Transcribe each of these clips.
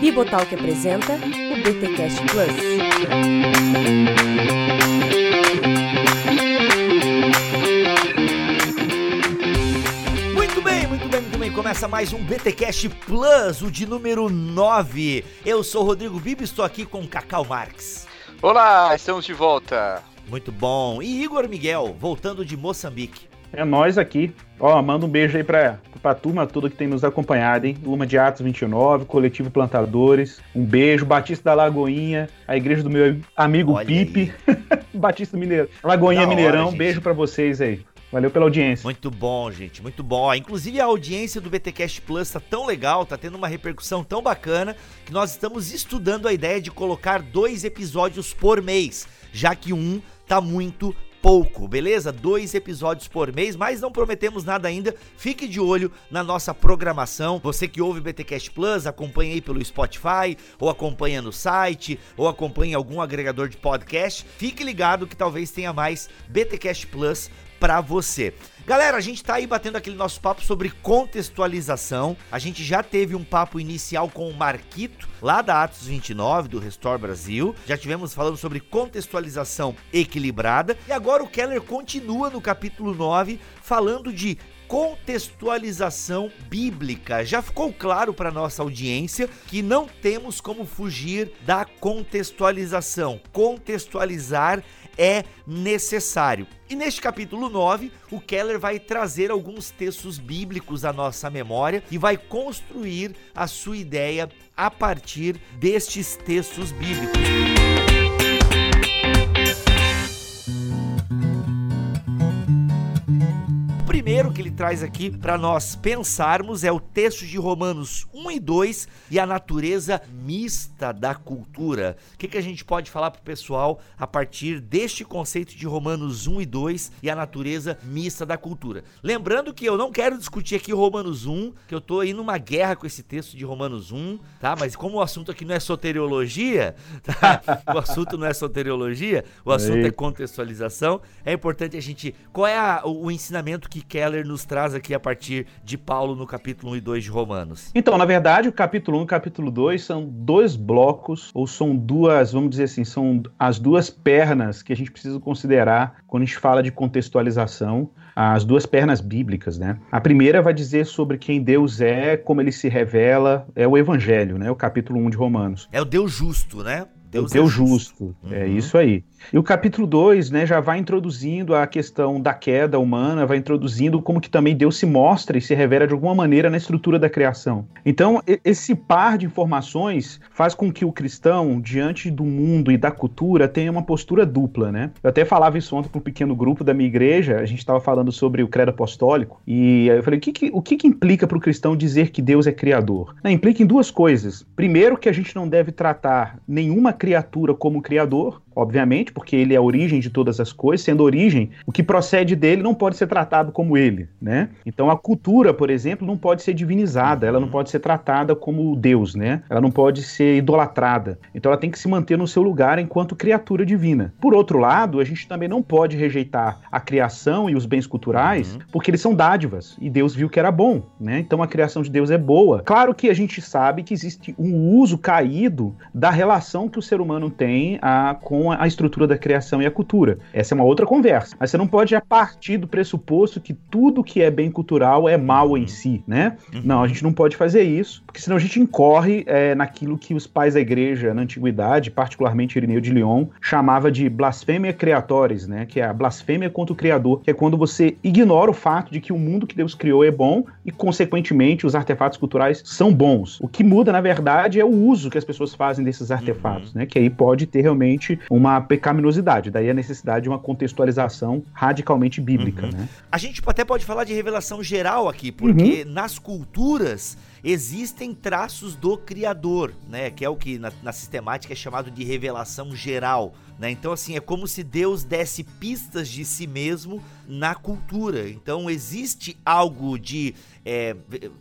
Bibotalk apresenta o BTcast Plus. Muito bem, muito bem, muito bem. Começa mais um BTcast Plus, o de número 9. Eu sou o Rodrigo Bibi, estou aqui com Cacau Marques. Olá, estamos de volta. Muito bom. E Igor Miguel, voltando de Moçambique. É nós aqui. Ó, manda um beijo aí pra, pra turma toda que tem nos acompanhado, hein? Luma de Atos 29, Coletivo Plantadores. Um beijo. Batista da Lagoinha, a igreja do meu amigo Olha Pipe. Batista Mineiro. Lagoinha Da hora, Mineirão, gente. beijo pra vocês aí. Valeu pela audiência. Muito bom, gente, muito bom. Inclusive a audiência do BTcast Plus tá tão legal, tá tendo uma repercussão tão bacana que nós estamos estudando a ideia de colocar dois episódios por mês, já que um tá muito pouco, beleza? Dois episódios por mês, mas não prometemos nada ainda. Fique de olho na nossa programação. Você que ouve BTcast Plus, acompanha aí pelo Spotify, ou acompanha no site, ou acompanha algum agregador de podcast. Fique ligado que talvez tenha mais BTcast Plus pra você. Galera, a gente tá aí batendo aquele nosso papo sobre contextualização. A gente já teve um papo inicial com o Marquito, lá da Atos 29, do Restore Brasil. Já tivemos falando sobre contextualização equilibrada. E agora o Keller continua no capítulo 9, falando de contextualização bíblica. Já ficou claro para nossa audiência que não temos como fugir da contextualização. Contextualizar é necessário. E neste capítulo 9, o Keller vai trazer alguns textos bíblicos à nossa memória e vai construir a sua ideia a partir destes textos bíblicos. Primeiro que ele traz aqui para nós pensarmos é o texto de Romanos 1 e 2 e a natureza mista da cultura. O que, que a gente pode falar para o pessoal a partir deste conceito de Romanos 1 e 2 e a natureza mista da cultura? Lembrando que eu não quero discutir aqui Romanos 1, que eu tô aí numa guerra com esse texto de Romanos 1, tá? Mas como o assunto aqui não é soteriologia, tá? O assunto não é soteriologia, o assunto Aí. é contextualização. É importante a gente. Qual é a- o, ensinamento que Keller nos traz aqui a partir de Paulo no capítulo 1 e 2 de Romanos? Então, na verdade, o capítulo 1 e o capítulo 2 são dois blocos, ou são duas, vamos dizer assim, são as duas pernas que a gente precisa considerar quando a gente fala de contextualização, as duas pernas bíblicas, né? A primeira vai dizer sobre quem Deus é, como ele se revela, é o Evangelho, né? O capítulo 1 de Romanos. É o Deus justo, né? Deus, é Deus justo. É Uhum. isso aí. E o capítulo 2, né, já vai introduzindo a questão da queda humana, vai introduzindo como que também Deus se mostra e se revela de alguma maneira na estrutura da criação. Então, esse par de informações faz com que o cristão, diante do mundo e da cultura, tenha uma postura dupla, né? Eu até falava isso ontem para um pequeno grupo da minha igreja, a gente estava falando sobre o credo apostólico, e aí eu falei, o que, que- o que, que implica para o cristão dizer que Deus é criador? Implica em duas coisas. Primeiro, que a gente não deve tratar nenhuma criatura como criador, obviamente, porque ele é a origem de todas as coisas, sendo origem, o que procede dele não pode ser tratado como ele, né? Então a cultura, por exemplo, não pode ser divinizada, ela não pode ser tratada como Deus, né? Ela não pode ser idolatrada. Então ela tem que se manter no seu lugar enquanto criatura divina. Por outro lado, a gente também não pode rejeitar a criação e os bens culturais, Uhum. porque eles são dádivas e Deus viu que era bom, né? Então a criação de Deus é boa. Claro que a gente sabe que existe um uso caído da relação que o ser humano tem a, com a estrutura da criação e a cultura. Essa é uma outra conversa. Mas você não pode partir do pressuposto que tudo que é bem cultural é mal em si, né? Uhum. Não, a gente não pode fazer isso, porque senão a gente incorre é, naquilo que os pais da igreja na antiguidade, particularmente Irineu de Lyon, chamava de blasfêmia creatoris, né? Que é a blasfêmia contra o Criador, que é quando você ignora o fato de que o mundo que Deus criou é bom e, consequentemente, os artefatos culturais são bons. O que muda, na verdade, é o uso que as pessoas fazem desses artefatos, né? Que aí pode ter realmente uma pecaminosidade. Daí a necessidade de uma contextualização radicalmente bíblica, Uhum. né? A gente até pode falar de revelação geral aqui, porque nas culturas existem traços do Criador, né? Que é o que na, na sistemática é chamado de revelação geral. Né? Então, assim, é como se Deus desse pistas de si mesmo na cultura. Então, existe algo de. é,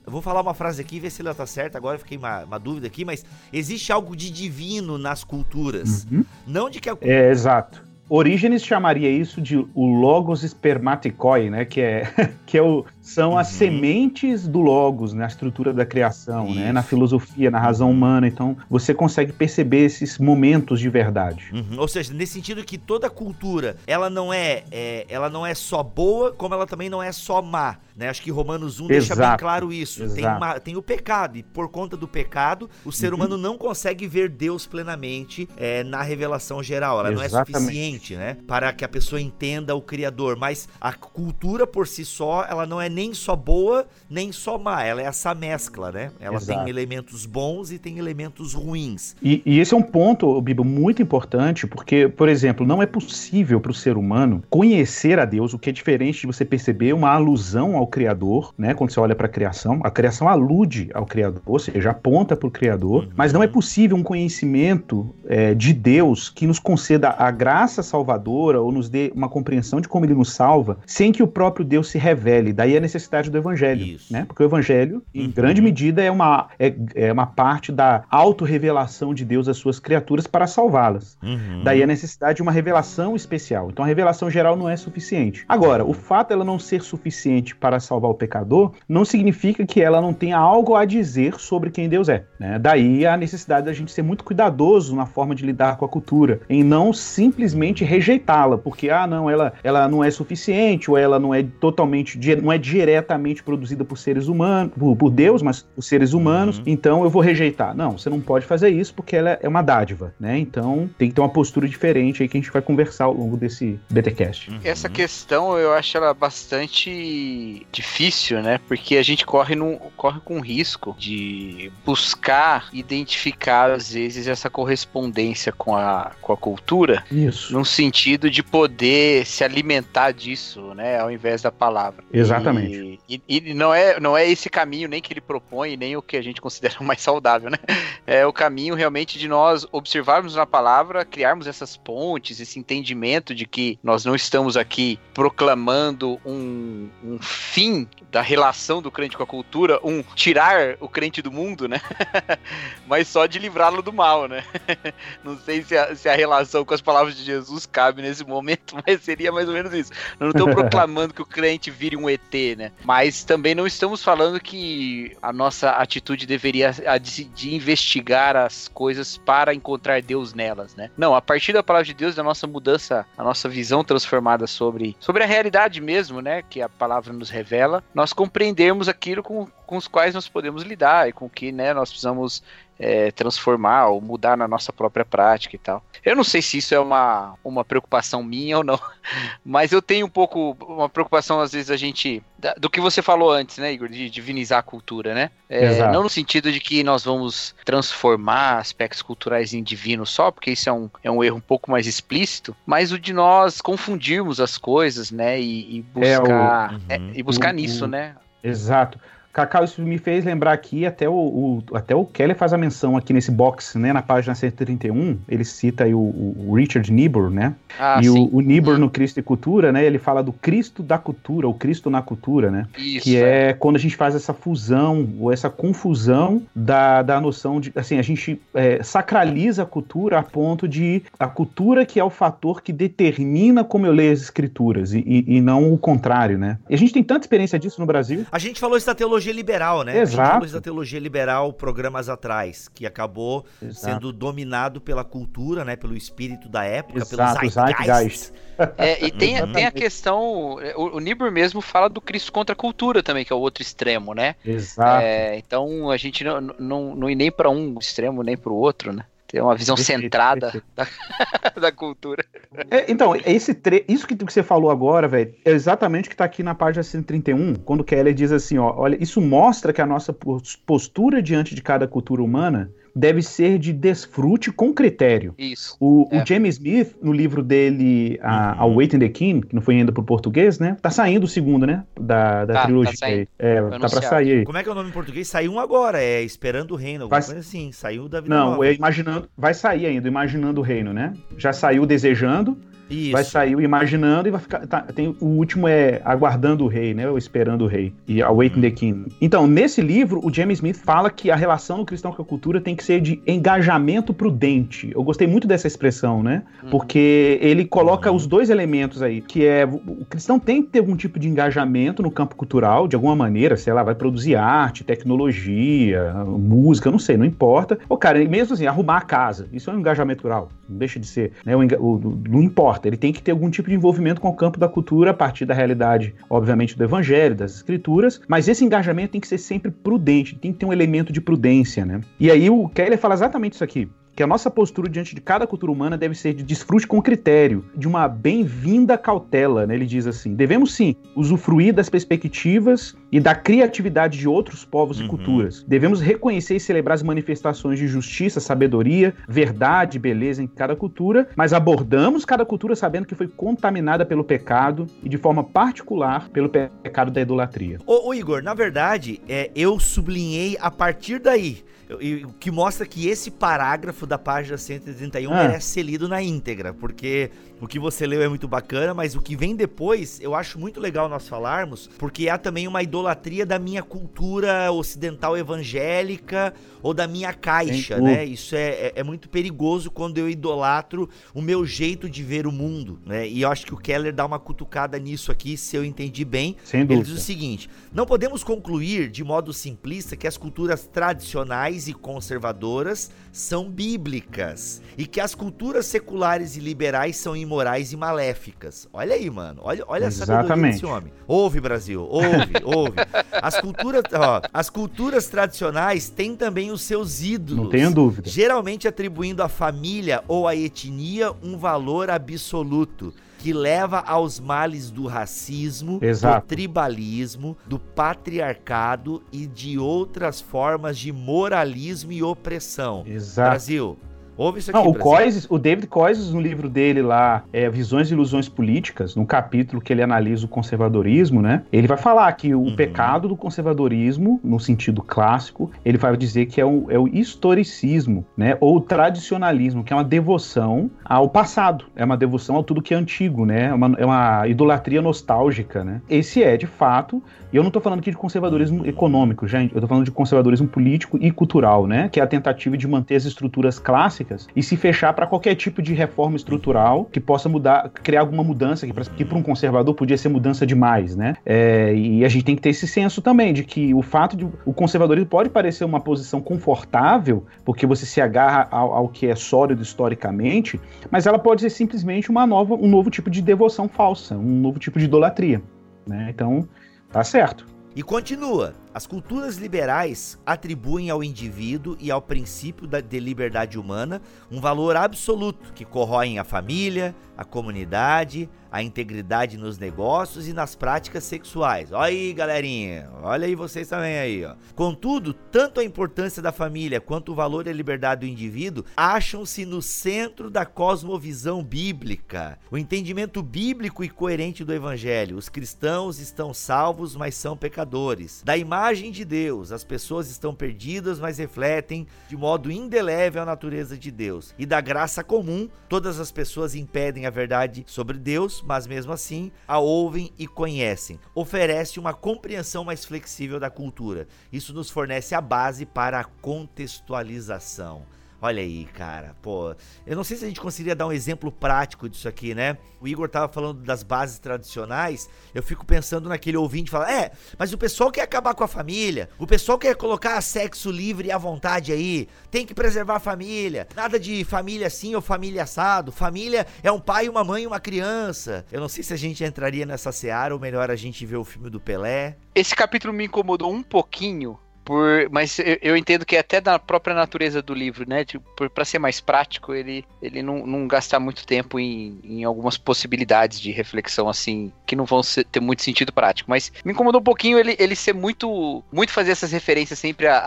vou falar uma frase aqui, ver se ela tá certa. Agora eu fiquei uma, uma dúvida aqui, mas existe algo de divino nas culturas. Uhum. Não de que a É, exato. Orígenes chamaria isso de o logos spermaticoi, né? Que é, que é o são as Uhum. sementes do logos na estrutura da criação, né? Na filosofia, na razão humana. Então, você consegue perceber esses momentos de verdade. Uhum, Ou seja, nesse sentido que toda cultura, ela não é, é, ela não é só boa, como ela também não é só má. Né? Acho que Romanos 1 deixa bem Exato, claro isso. Tem, exato. uma- tem o pecado, e por conta do pecado, o ser Uhum. humano não consegue ver Deus plenamente é, na revelação geral. Ela não é Exatamente. suficiente, né? Para que a pessoa entenda o Criador. Mas a cultura por si só, ela não é nem só boa, nem só má. Ela é essa mescla, né? Ela Exato. tem elementos bons e tem elementos ruins. E, e esse é um ponto, Bibo, muito importante, porque, por exemplo, não é possível para o ser humano conhecer a Deus, o que é diferente de você perceber uma alusão ao Criador, né? Quando você olha para a criação, a criação alude ao Criador, ou seja, aponta para o Criador, Uhum. mas não é possível um conhecimento é, de Deus que nos conceda a graça salvadora ou nos dê uma compreensão de como ele nos salva, sem que o próprio Deus se revele. Daí a necessidade do Evangelho, Isso. né? Porque o Evangelho, em Uhum. grande medida, é uma, é, é uma parte da autorrevelação de Deus às suas criaturas para salvá-las. Uhum. Daí a necessidade de uma revelação especial. Então a revelação geral não é suficiente. Agora, o fato dela não ser suficiente para salvar o pecador não significa que ela não tenha algo a dizer sobre quem Deus é. né? Daí a necessidade da gente ser muito cuidadoso na forma de lidar com a cultura, em não simplesmente rejeitá-la, porque ah, não, ela, ela não é suficiente ou ela não é totalmente, não é diretamente produzida por seres humanos, por, por Deus, mas por seres humanos. Uhum. Então eu vou rejeitar. Não, você não pode fazer isso porque ela é uma dádiva, né? Então tem que ter uma postura diferente aí que a gente vai conversar ao longo desse BTcast. Uhum. Essa questão eu acho ela bastante difícil, né? Porque a gente corre, num, corre com risco de buscar identificar, às vezes, essa correspondência com a, com a cultura, Isso. num sentido de poder se alimentar disso, né? Ao invés da palavra. Exatamente. E, e- e não, é, não é esse caminho nem que ele propõe, nem o que a gente considera mais saudável, né? É o caminho realmente de nós observarmos na palavra, criarmos essas pontes, esse entendimento de que nós não estamos aqui proclamando um, um fim da relação do crente com a cultura, um tirar o crente do mundo, né? Mas só de livrá-lo do mal, né? Não sei se a, se a relação com as palavras de Jesus cabe nesse momento, mas seria mais ou menos isso. Eu não estou proclamando que o crente vire um ET, né? Mas também não estamos falando que a nossa atitude deveria a de, de investigar as coisas para encontrar Deus nelas, né? Não, a partir da palavra de Deus, da nossa mudança, a nossa visão transformada sobre, sobre a realidade mesmo, né? Que a palavra nos revela, nós compreendermos aquilo com, com os quais nós podemos lidar e com que, né, nós precisamos é, transformar ou mudar na nossa própria prática e tal. Eu não sei se isso é uma, uma preocupação minha ou não, mas eu tenho um pouco uma preocupação, às vezes, a gente. do que você falou antes, né, Igor, de divinizar a cultura, né? É, Exato. não no sentido de que nós vamos transformar aspectos culturais em divinos só, porque isso é um, é um erro um pouco mais explícito, mas o de nós confundirmos as coisas, né? E, e É, o- buscar, Uhum. é, e buscar O- nisso, o- né? Exato. Cacau, isso me fez lembrar aqui, até o, o- até o Keller faz a menção aqui nesse box, né, na página 131, ele cita aí o, o Richard Niebuhr, né, Ah, e sim. o, o Niebuhr no Cristo e Cultura, né, ele fala do Cristo da cultura, o Cristo na cultura, né, Isso, que é quando a gente faz essa fusão ou essa confusão da, da noção de, assim, a gente é, sacraliza a cultura a ponto de a cultura que é o fator que determina como eu leio as escrituras e, e- e não o contrário, né. E a gente tem tanta experiência disso no Brasil. A gente falou isso da teologia liberal, né? A gente Exato. da teologia liberal programas atrás, que acabou Exato. sendo dominado pela cultura, né? Pelo espírito da época, Exato, pelo zeitgeist. zeitgeist. É, e tem, Uhum. tem a questão. O, o Niebuhr mesmo fala do Cristo contra a cultura também, que é o outro extremo, né? Exato. É, então a gente não, não, não ir nem para um extremo nem para o outro, né? Tem uma visão centrada da, da cultura. É, então, esse tre... isso que você falou agora, velho, é exatamente o que tá aqui na página 131, quando Keller diz assim, ó, olha, isso mostra que a nossa pos- postura diante de cada cultura humana deve ser de desfrute com critério. Isso. O, É. o James Smith, no livro dele, a, Uhum. A Waiting the King, que não foi ainda pro português, né? Tá saindo o segundo, né? Da, da Tá, tá trilogia. saindo. aí. é, tá pra anunciado. sair aí. Como é que é o nome em português? Saiu um agora, é Esperando o Reino, alguma Vai- coisa assim. Saiu da vida Não, nova. é imaginando. Vai sair ainda, Imaginando o Reino, né? Já saiu Desejando Isso. Vai sair o Imaginando e vai ficar. Tá, tem, o último é Aguardando o Rei, né? Ou Esperando o Rei. E Awaiting the King. Então, nesse livro, o James Smith fala que a relação do cristão com a cultura tem que ser de engajamento prudente. Eu gostei muito dessa expressão, né? Hum. Porque ele coloca os dois elementos aí, que é o cristão tem que ter algum tipo de engajamento no campo cultural, de alguma maneira, sei lá, vai produzir arte, tecnologia, música, não sei, não importa. O cara, mesmo assim, arrumar a casa, isso é um engajamento cultural, não deixa de ser, né? O, o, não importa, ele tem que ter algum tipo de envolvimento com o campo da cultura a partir da realidade, obviamente, do evangelho, das escrituras, mas esse engajamento tem que ser sempre prudente, tem que ter um elemento de prudência, né? E aí o Keller fala exatamente isso aqui que a nossa postura diante de cada cultura humana deve ser de desfrute com critério, de uma bem-vinda cautela, né? Ele diz assim: devemos sim usufruir das perspectivas e da criatividade de outros povos uhum. e culturas. Devemos reconhecer e celebrar as manifestações de justiça, sabedoria, verdade, beleza em cada cultura, mas abordamos cada cultura sabendo que foi contaminada pelo pecado e de forma particular pelo pecado da idolatria. Ô, ô Igor, na verdade, é, eu sublinhei a partir daí o que mostra que esse parágrafo da página 131 ah. merece ser lido na íntegra, porque o que você leu é muito bacana, mas o que vem depois eu acho muito legal nós falarmos, porque há também uma idolatria da minha cultura ocidental evangélica ou da minha caixa, né? Isso é, é, é, muito perigoso quando eu idolatro o meu jeito de ver o mundo, né? E eu acho que o Keller dá uma cutucada nisso aqui, se eu entendi bem. Sem dúvida. Ele diz o seguinte: não podemos concluir de modo simplista que as culturas tradicionais e conservadoras são bíblicas e que as culturas seculares e liberais são imorais e maléficas. Olha aí, mano. Olha, olha essa sabedoria desse homem. Ouve, Brasil. Ouve, ouve. As culturas, ó, as culturas tradicionais têm também os seus ídolos. Não tenho dúvida. Geralmente atribuindo à família ou à etnia um valor absoluto que leva aos males do racismo, Exato. do tribalismo, do patriarcado e de outras formas de moralismo e opressão. Exato. Brasil, Ouve isso aqui, Não, o, Coises, o David Coises, no livro dele lá, é, Visões e Ilusões Políticas, no capítulo que ele analisa o conservadorismo, né? Ele vai falar que o uhum. pecado do conservadorismo, no sentido clássico, ele vai dizer que é o, é o historicismo, né? Ou o tradicionalismo, que é uma devoção ao passado, é uma devoção a tudo que é antigo, né? É uma, é uma idolatria nostálgica, né? Esse é, de fato, e eu não estou falando aqui de conservadorismo econômico, gente, eu estou falando de conservadorismo político e cultural, né? Que é a tentativa de manter as estruturas clássicas e se fechar para qualquer tipo de reforma estrutural que possa mudar, criar alguma mudança, que para um conservador podia ser mudança demais, né? É, e a gente tem que ter esse senso também de que o fato de o conservadorismo pode parecer uma posição confortável, porque você se agarra ao, ao que é sólido historicamente, mas ela pode ser simplesmente uma nova, um novo tipo de devoção falsa, um novo tipo de idolatria. Né? Então, Tá certo. E continua. As culturas liberais atribuem ao indivíduo e ao princípio da, de liberdade humana um valor absoluto que corroem a família, a comunidade, a integridade nos negócios e nas práticas sexuais. Olha aí, galerinha. Olha aí vocês também aí, ó. Contudo, tanto a importância da família quanto o valor e a liberdade do indivíduo acham-se no centro da cosmovisão bíblica. O entendimento bíblico e coerente do evangelho. Os cristãos estão salvos, mas são pecadores. Da imagem de Deus, as pessoas estão perdidas, mas refletem de modo indelével a natureza de Deus. E da graça comum, todas as pessoas impedem a verdade sobre Deus, mas mesmo assim a ouvem e conhecem. Oferece uma compreensão mais flexível da cultura. Isso nos fornece a base para a contextualização. Olha aí, cara, pô. Eu não sei se a gente conseguiria dar um exemplo prático disso aqui, né? O Igor tava falando das bases tradicionais. Eu fico pensando naquele ouvinte falar: é, mas o pessoal quer acabar com a família. O pessoal quer colocar sexo livre à vontade aí. Tem que preservar a família. Nada de família assim ou família assado. Família é um pai, uma mãe e uma criança. Eu não sei se a gente entraria nessa seara ou melhor a gente ver o filme do Pelé. Esse capítulo me incomodou um pouquinho por, mas eu, eu, entendo que até da própria natureza do livro, né? Tipo, para ser mais prático, ele, ele não, não gastar muito tempo em, em algumas possibilidades de reflexão assim que não vão ser, ter muito sentido prático. Mas me incomodou um pouquinho ele, ele ser muito muito fazer essas referências sempre a,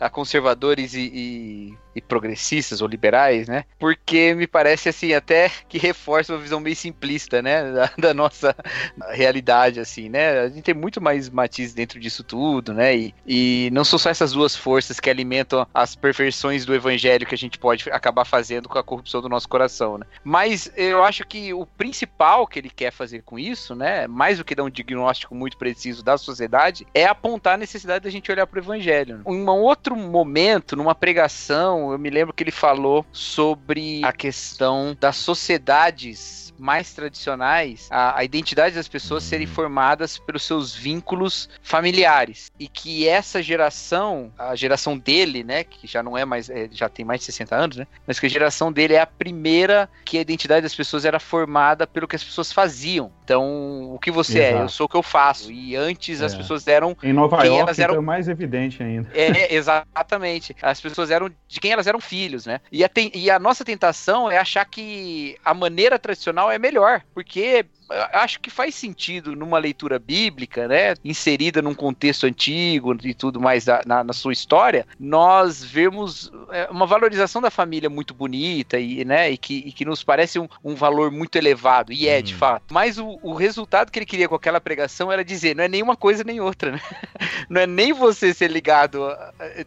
a, a conservadores e, e e progressistas ou liberais, né? Porque me parece assim até que reforça uma visão meio simplista, né, da, da nossa realidade assim, né? A gente tem muito mais matizes dentro disso tudo, né? E, e não são só essas duas forças que alimentam as perversões do evangelho que a gente pode acabar fazendo com a corrupção do nosso coração, né? Mas eu acho que o principal que ele quer fazer com isso, né, mais do que dar um diagnóstico muito preciso da sociedade, é apontar a necessidade da gente olhar para o evangelho. Em um outro momento, numa pregação, eu me lembro que ele falou sobre a questão das sociedades mais tradicionais, a, a, identidade das pessoas serem formadas pelos seus vínculos familiares. E que essa geração, a geração dele, né, que já não é mais, é, já tem mais de 60 anos, né, mas que a geração dele é a primeira que a identidade das pessoas era formada pelo que as pessoas faziam. Então, o que você Exato. é? Eu sou o que eu faço. E antes é. as pessoas eram. Em Nova York elas eram... Então é mais evidente ainda. É, exatamente. As pessoas eram de quem elas eram filhos, né? E a, ten... e a nossa tentação é achar que a maneira tradicional é melhor, porque acho que faz sentido numa leitura bíblica, né, inserida num contexto antigo e tudo mais da, na, na, sua história, nós vemos é, uma valorização da família muito bonita e, né, e, que, e que nos parece um, um, valor muito elevado, e é, de uhum. fato. Mas o, o, resultado que ele queria com aquela pregação era dizer, não é nem uma coisa nem outra, né? Não é nem você ser ligado,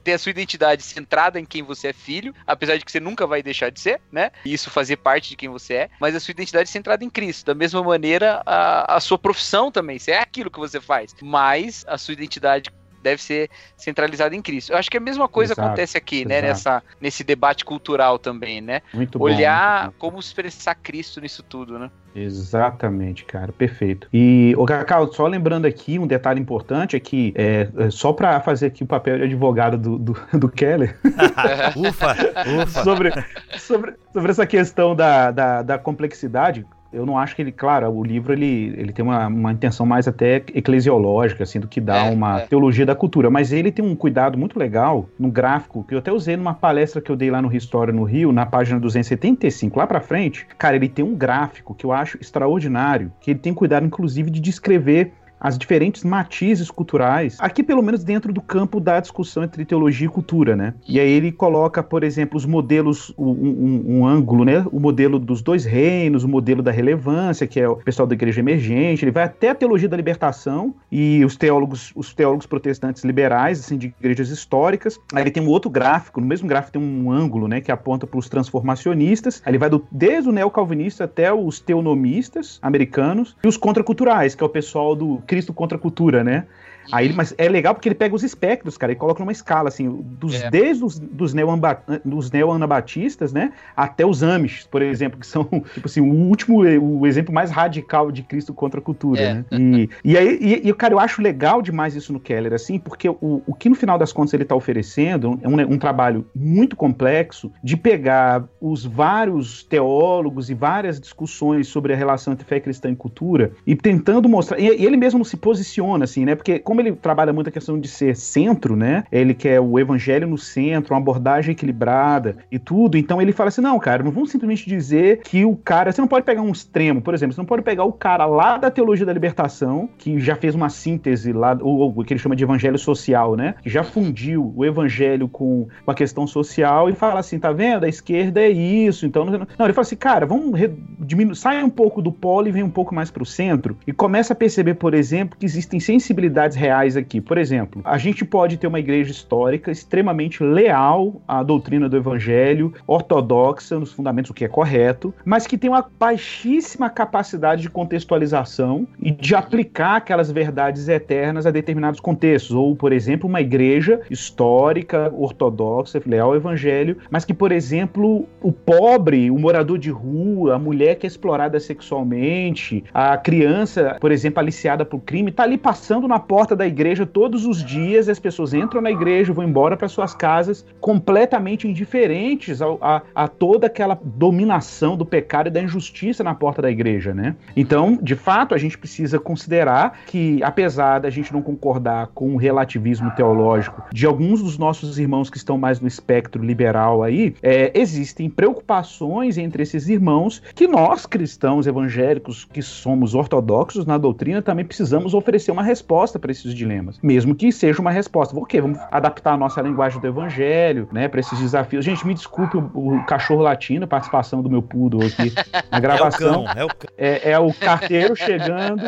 ter a sua identidade centrada em quem você é filho, apesar de que você nunca vai deixar de ser, né? E isso fazer parte de quem você é, mas a sua identidade centrada em Cristo, da mesma maneira maneira a, a sua profissão também. Se é aquilo que você faz, mas a sua identidade deve ser centralizada em Cristo. Eu acho que a mesma coisa exato, acontece aqui, né? Nessa, nesse debate cultural também, né? Muito Olhar bom, muito como expressar Cristo nisso tudo, né? Exatamente, cara, perfeito. E, o Cacau, só lembrando aqui, um detalhe importante é que, é, é só para fazer aqui o papel de advogado do, do, do Keller. ufa, ufa. Sobre, sobre, sobre essa questão da, da, da complexidade, eu não acho que ele, claro, o livro ele, ele tem uma, uma intenção mais até eclesiológica, assim, do que dar é, uma é. teologia da cultura, mas ele tem um cuidado muito legal no gráfico, que eu até usei numa palestra que eu dei lá no História no Rio, na página 275, lá pra frente, cara, ele tem um gráfico que eu acho extraordinário, que ele tem cuidado, inclusive, de descrever as diferentes matizes culturais, aqui pelo menos dentro do campo da discussão entre teologia e cultura, né? E aí ele coloca, por exemplo, os modelos, um, um, um, ângulo, né? O modelo dos dois reinos, o modelo da relevância, que é o pessoal da igreja emergente, ele vai até a teologia da libertação e os teólogos, os teólogos protestantes liberais, assim, de igrejas históricas. Aí ele tem um outro gráfico, no mesmo gráfico tem um ângulo, né, que aponta para os transformacionistas. Aí ele vai do, desde o neocalvinista até os teonomistas americanos e os contraculturais, que é o pessoal do Cristo contra a cultura, né? Aí, mas é legal porque ele pega os espectros, cara, e coloca numa escala, assim, dos, é. desde os dos, neo-anabatistas, né, até os Amish, por exemplo, que são, tipo assim, o último, o exemplo mais radical de Cristo contra a cultura, é. né? E, e aí, e, e, cara, eu acho legal demais isso no Keller, assim, porque o, o que no final das contas ele está oferecendo é um, um trabalho muito complexo de pegar os vários teólogos e várias discussões sobre a relação entre fé cristã e cultura e tentando mostrar, e, e ele mesmo se posiciona, assim, né, porque como como ele trabalha muito a questão de ser centro, né? Ele quer o evangelho no centro, uma abordagem equilibrada e tudo. Então ele fala assim: não, cara, não vamos simplesmente dizer que o cara. Você não pode pegar um extremo, por exemplo, você não pode pegar o cara lá da teologia da libertação, que já fez uma síntese lá, ou, o que ele chama de evangelho social, né? Que já fundiu o evangelho com a questão social e fala assim: tá vendo? A esquerda é isso. Então, não, não ele fala assim, cara, vamos diminuir, sai um pouco do polo e vem um pouco mais para o centro e começa a perceber, por exemplo, que existem sensibilidades reais aqui. Por exemplo, a gente pode ter uma igreja histórica extremamente leal à doutrina do evangelho, ortodoxa nos fundamentos, o que é correto, mas que tem uma baixíssima capacidade de contextualização e de aplicar aquelas verdades eternas a determinados contextos. Ou, por exemplo, uma igreja histórica, ortodoxa, leal ao evangelho, mas que, por exemplo, o pobre, o morador de rua, a mulher que é explorada sexualmente, a criança, por exemplo, aliciada por crime, está ali passando na porta da igreja todos os dias, as pessoas entram na igreja, vão embora para suas casas completamente indiferentes a, a, toda aquela dominação do pecado e da injustiça na porta da igreja, né? Então, de fato, a gente precisa considerar que, apesar da gente não concordar com o relativismo teológico de alguns dos nossos irmãos que estão mais no espectro liberal aí, é, existem preocupações entre esses irmãos que nós, cristãos evangélicos, que somos ortodoxos na doutrina, também precisamos oferecer uma resposta para esses dilemas. Mesmo que seja uma resposta. Ok, vamos adaptar a nossa linguagem do evangelho, né, para esses desafios. Gente, me desculpe o, o cachorro latino, a participação do meu poodle aqui na gravação. É o cão, é o cão. É, é o carteiro chegando,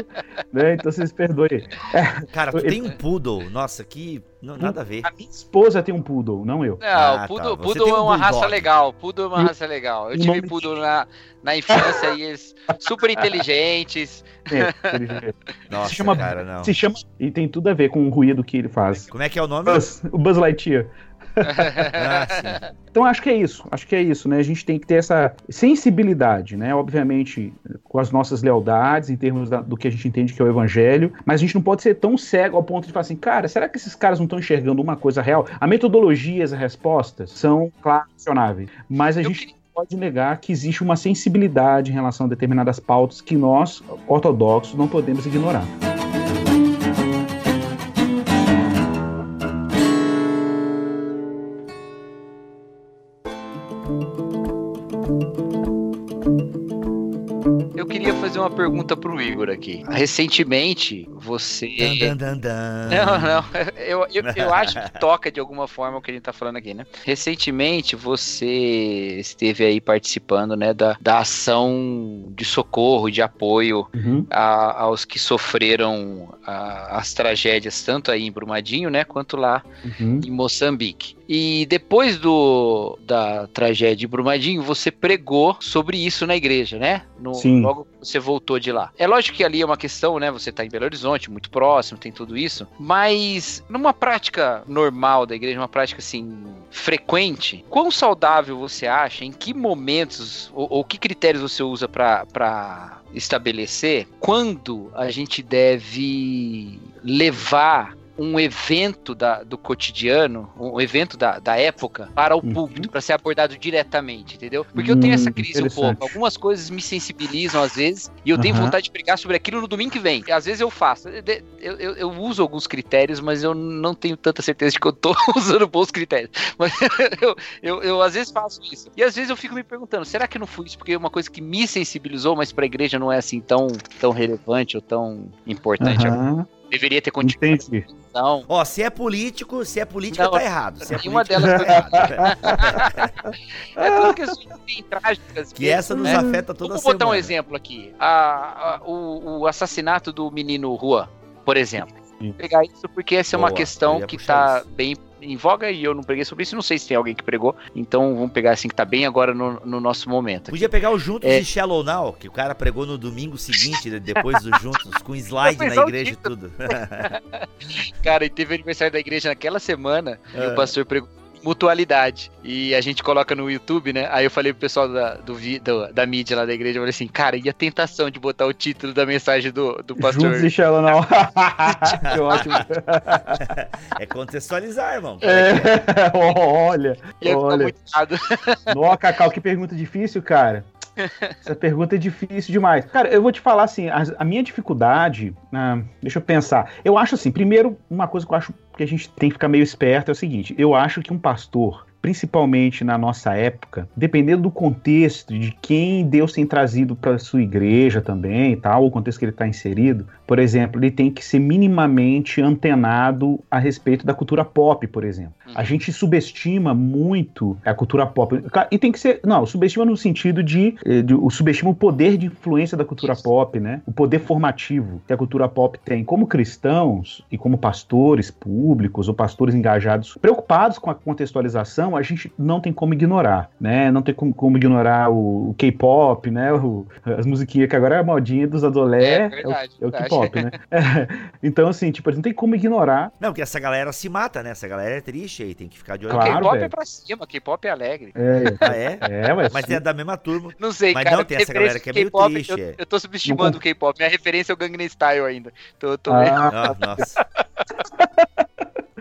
né? Então vocês perdoem. É, Cara, tu Ele- tem um poodle. Nossa, que. Não- nada a ver. a minha esposa tem um poodle, não eu. Não, Ah, o Poodle, tá. Poodle um é uma raça bulldog. legal. Poodle é uma raça legal. Eu tive Poodle na, na infância e eles super inteligentes. É, Nossa, se chama, cara, não. se chama e tem tudo a ver com o ruído que ele faz. Como é que é o nome? Buzz, o Buzz Lightyear. Ah. Então acho que é isso, acho que é isso, né? A gente tem que ter essa sensibilidade, né? Obviamente, com as nossas lealdades, em termos da- do que a gente entende que é o evangelho, mas a gente não pode ser tão cego ao ponto de falar assim, cara, será que esses caras não estão enxergando uma coisa real? A metodologia, as respostas são, claro, questionáveis, mas a Eu gente não pode negar que existe uma sensibilidade em relação a determinadas pautas que nós, ortodoxos, não podemos ignorar. Uma pergunta pro Igor aqui. Recentemente, você. Dan. Não, não. Eu, eu, eu acho que toca de alguma forma o que a gente tá falando aqui, né? Recentemente você esteve aí participando, né, da, da ação de socorro, de apoio Uhum. a- aos que sofreram a- as tragédias, tanto aí em Brumadinho, né, quanto lá Uhum. em Moçambique. E depois do, da tragédia de Brumadinho, você pregou sobre isso na igreja, né? No- Sim. Logo que você voltou de lá. É lógico que ali é uma questão, né? Você tá em Belo Horizonte, muito próximo, tem tudo isso. Mas numa prática normal da igreja, uma prática assim, frequente, quão saudável você acha? Em que momentos ou, ou que critérios você usa para estabelecer quando a gente deve levar um evento da- do cotidiano, um evento da, da época, para o Uhum. púlpito, para ser abordado diretamente, entendeu? Porque eu tenho essa Hum, crise um pouco. Algumas coisas me sensibilizam às vezes, e eu tenho Aham. vontade de pregar sobre aquilo no domingo que vem. E às vezes eu faço. Eu, eu- eu uso alguns critérios, mas eu não tenho tanta certeza de que eu tô usando bons critérios. Mas eu, eu, eu às vezes faço isso. E às vezes eu fico me perguntando, será que não fui isso porque é uma coisa que me sensibilizou, mas para a igreja não é assim tão, tão relevante ou tão importante? Aham. Deveria ter continuado. Entendi. Não. Ó, se é político, se é política, Não, tá errado. Se é Nenhuma política, delas foi É tudo questões bem trágicas. que essa nos né? afeta toda Vamos botar um semana. exemplo aqui. A- a- o, o assassinato do menino Juan, por exemplo. Sim. Vou pegar isso porque essa é uma Boa, questão que tá isso. bem em voga e eu não preguei sobre isso. Não sei se tem alguém que pregou. Então vamos pegar assim que tá bem agora no, no nosso momento. Podia pegar o Juntos É. e Shallow Now, que o cara pregou no domingo seguinte, né, depois do Juntos, com slide na igreja e tudo. Cara, e teve aniversário da igreja naquela semana e É. o pastor pregou mutualidade. E a gente coloca no YouTube, né? Aí eu falei pro pessoal da, do, do- da mídia lá da igreja, eu falei assim, cara, e a tentação de botar o título da mensagem do, do pastor? Juntos e Shallow não. que ótimo. É contextualizar, irmão. É, olha, Ia olha. muito errado. Nó, Cacau, que pergunta difícil, cara. Essa pergunta é difícil demais. Cara, eu vou te falar assim, a, a minha dificuldade, ah, deixa eu pensar. Eu acho assim, primeiro, uma coisa que eu acho que a gente tem que ficar meio esperto é o seguinte, eu acho que um pastor, principalmente na nossa época, dependendo do contexto, de quem Deus tem trazido para sua igreja também tal, o contexto que ele está inserido, por exemplo, ele tem que ser minimamente antenado a respeito da cultura pop, por exemplo. A Uhum. gente subestima muito a cultura pop. E tem que ser. Não, subestima no sentido de. eh, de o subestima o poder de influência da cultura pop, né? O poder formativo que a cultura pop tem. Como cristãos e como pastores públicos ou pastores engajados, preocupados com a contextualização, a gente não tem como ignorar, né? Não tem como, como ignorar o, o K-pop, né? O- as musiquinhas que agora é a modinha dos adolé. É o- verdade, É o. K-pop, né? então, assim, tipo, não tem como ignorar. Não, que essa galera se mata, né? Essa galera é triste aí, tem que ficar de olho. Claro, K-pop é pra cima, K-pop é alegre. É, Ah, é? é, ué, Mas é da mesma turma. Não sei, Mas cara. não, tem essa galera que é meio triste, Eu, é. eu tô subestimando Não o K-pop. Minha referência é o Gangnam Style ainda. Tô, tô Ah, Ah, nossa.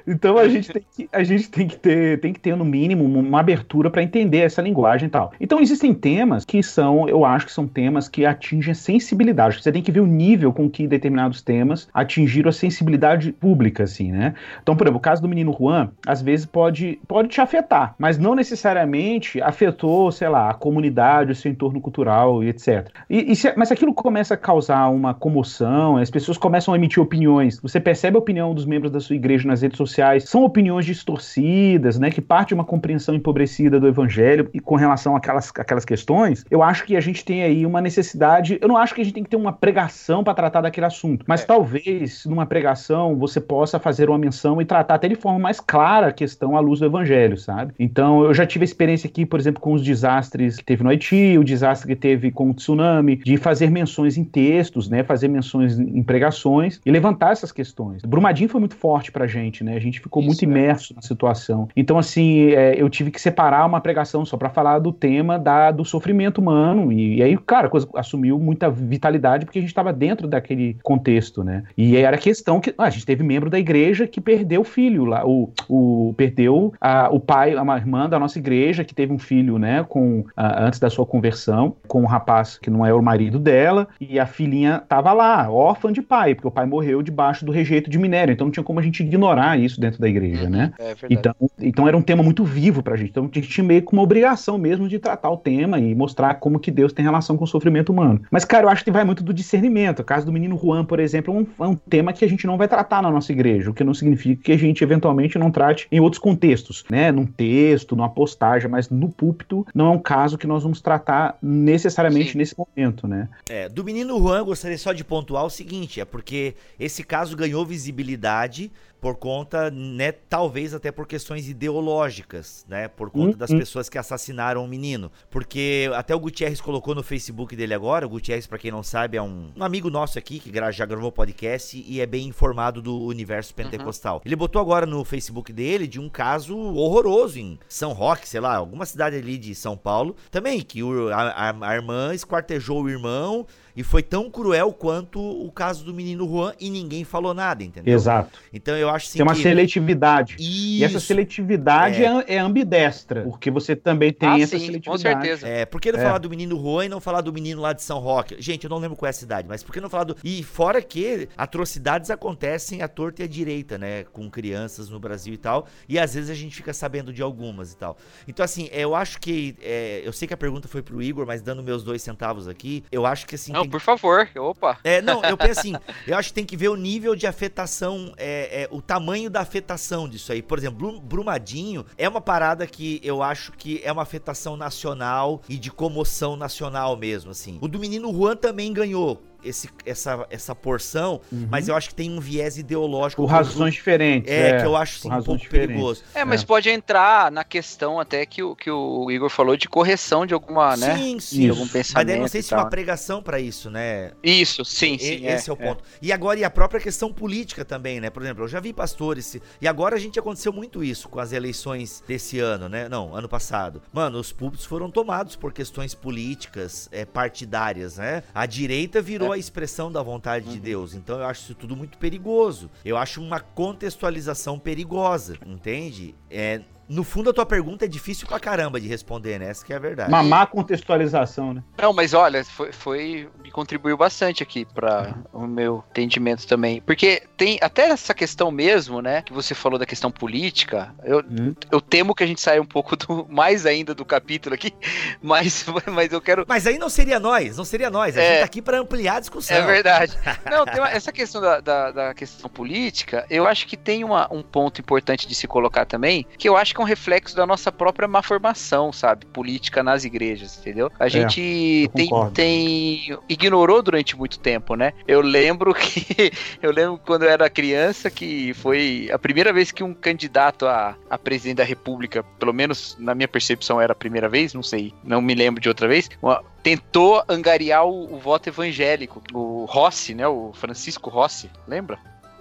Então a gente tem que, a gente tem que ter, tem que ter no mínimo uma abertura para entender essa linguagem e tal. Então existem temas que são, eu acho que são temas que atingem a sensibilidade. Você tem que ver o nível com que determinados temas atingiram a sensibilidade pública, assim, né? Então, por exemplo, o caso do menino Juan, às vezes pode, pode te afetar, mas não necessariamente afetou, sei lá, a comunidade, o seu entorno cultural e etc. E, e se, mas se aquilo começa a causar uma comoção, as pessoas começam a emitir opiniões, você percebe a opinião dos membros da sua igreja nas redes sociais, são opiniões distorcidas, né, que parte de uma compreensão empobrecida do evangelho e com relação àquelas, àquelas questões, eu acho que a gente tem aí uma necessidade, eu não acho que a gente tem que ter uma pregação para tratar daquele assunto, mas é. talvez numa pregação você possa fazer uma menção e tratar até de forma mais clara a questão à luz do evangelho, sabe? Então, eu já tive experiência aqui, por exemplo, com os desastres que teve no Haiti, o desastre que teve com o tsunami, de fazer menções em textos, né, fazer menções em pregações e levantar essas questões. Brumadinho foi muito forte pra gente, né? A gente ficou Isso, muito é. imerso é. na situação. Então, assim, é, eu tive que separar uma pregação só para falar do tema da, do sofrimento humano. E, e aí, cara, a coisa assumiu muita vitalidade porque a gente estava dentro daquele contexto, né? E era a questão que ah, a gente teve membro da igreja que perdeu o filho lá, o, o perdeu a, o pai, uma irmã da nossa igreja que teve um filho, né, com a, antes da sua conversão, com um rapaz que não é o marido dela, e a filhinha tava lá, órfã de pai, porque o pai morreu debaixo do rejeito de minério, então não tinha como a gente ignorar isso dentro da igreja, uhum. né? É então, então era um tema muito vivo pra gente, então a gente tinha meio que uma obrigação mesmo de tratar o tema e mostrar como que Deus tem relação com o sofrimento humano. Mas, cara, eu acho que vai muito do discernimento. O caso do menino Juan, por exemplo, é um, é um tema que a gente não vai tratar na nossa igreja, o que não significa que a gente eventualmente não trate em outros contextos, né? Num texto, numa postagem, mas no púlpito não é um caso que nós vamos tratar necessariamente Sim. nesse momento, né? É, do menino Juan, gostaria só de pontuar o seguinte, é porque esse caso ganhou visibilidade por conta, né, talvez até por questões ideológicas, né, por conta hum, das hum. pessoas que assassinaram o menino. Porque até o Gutierrez colocou no Facebook dele agora, o Gutierrez, para quem não sabe, é um, um, amigo nosso aqui, que já gravou podcast e é bem informado do universo uhum. pentecostal. Uhum. Ele botou agora no Facebook dele de um caso horroroso em São Roque, sei lá, alguma cidade ali de São Paulo, também, que o, a, a irmã esquartejou o irmão, e foi tão cruel quanto o caso do menino Juan e ninguém falou nada, entendeu? Exato. Então eu acho assim, Tem uma que... seletividade. Isso. E essa seletividade é. é. ambidestra, porque você também tem ah, essa sim, seletividade. Com certeza. É, por que não é. falar do menino Juan e não falar do menino lá de São Roque? Gente, eu não lembro qual é a cidade, mas por que não falar do. E fora que atrocidades acontecem à torta e à direita, né? Com crianças no Brasil e tal. E às vezes a gente fica sabendo de algumas e tal. Então, assim, eu acho que. É, eu sei que a pergunta foi pro Igor, mas dando meus dois centavos aqui, eu acho que assim. Não, por favor. Opa. É, não, eu penso assim, eu acho que tem que ver o nível de afetação, é, é, o tamanho da afetação disso aí. Por exemplo, Brumadinho é uma parada que eu acho que é uma afetação nacional e de comoção nacional mesmo, assim. O do menino Juan também ganhou esse, essa, essa porção, uhum. mas eu acho que tem um viés ideológico. Por razões diferentes. É, é, que eu acho sim, um pouco diferentes. perigoso. É, mas é. pode entrar na questão até que o, que o Igor falou de correção de alguma, sim, né? Sim, sim. Algum pensamento. Mas daí não sei se uma pregação para isso, né? Isso, sim, sim. esse é, é o ponto. E agora, e a própria questão política também, né? Por exemplo, eu já vi pastores, e agora a gente aconteceu muito isso com as eleições desse ano, né? Não, ano passado. Mano, os púlpitos foram tomados por questões políticas, é, partidárias, né? A direita virou é. a expressão da vontade uhum. de Deus. Então eu acho isso tudo muito perigoso. Eu acho uma contextualização perigosa, entende? É, no fundo, a tua pergunta é difícil pra caramba de responder, né? Essa que é a verdade. Uma má contextualização, né? Não, mas olha, foi, foi contribuiu bastante aqui para o meu entendimento também. Porque tem até essa questão mesmo, né? Que você falou da questão política. Eu, hum. eu temo que a gente saia um pouco do, mais ainda do capítulo aqui, mas, mas eu quero. Mas aí não seria nós, não seria nós. A é, gente tá aqui para ampliar a discussão. É verdade. não, uma, essa questão da, da, da, questão política, eu acho que tem uma, um ponto importante de se colocar também, que eu acho que é um reflexo da nossa própria má formação, sabe? Política nas igrejas, entendeu? A é, gente tem, tem ignorou durante muito tempo, né? Eu lembro que eu lembro quando eu era criança que foi a primeira vez que um candidato a, a presidente da república, pelo menos na minha percepção era a primeira vez, não sei, não me lembro de outra vez, uma, tentou angariar o, o voto evangélico. O Rossi, né? O Francisco Rossi, lembra?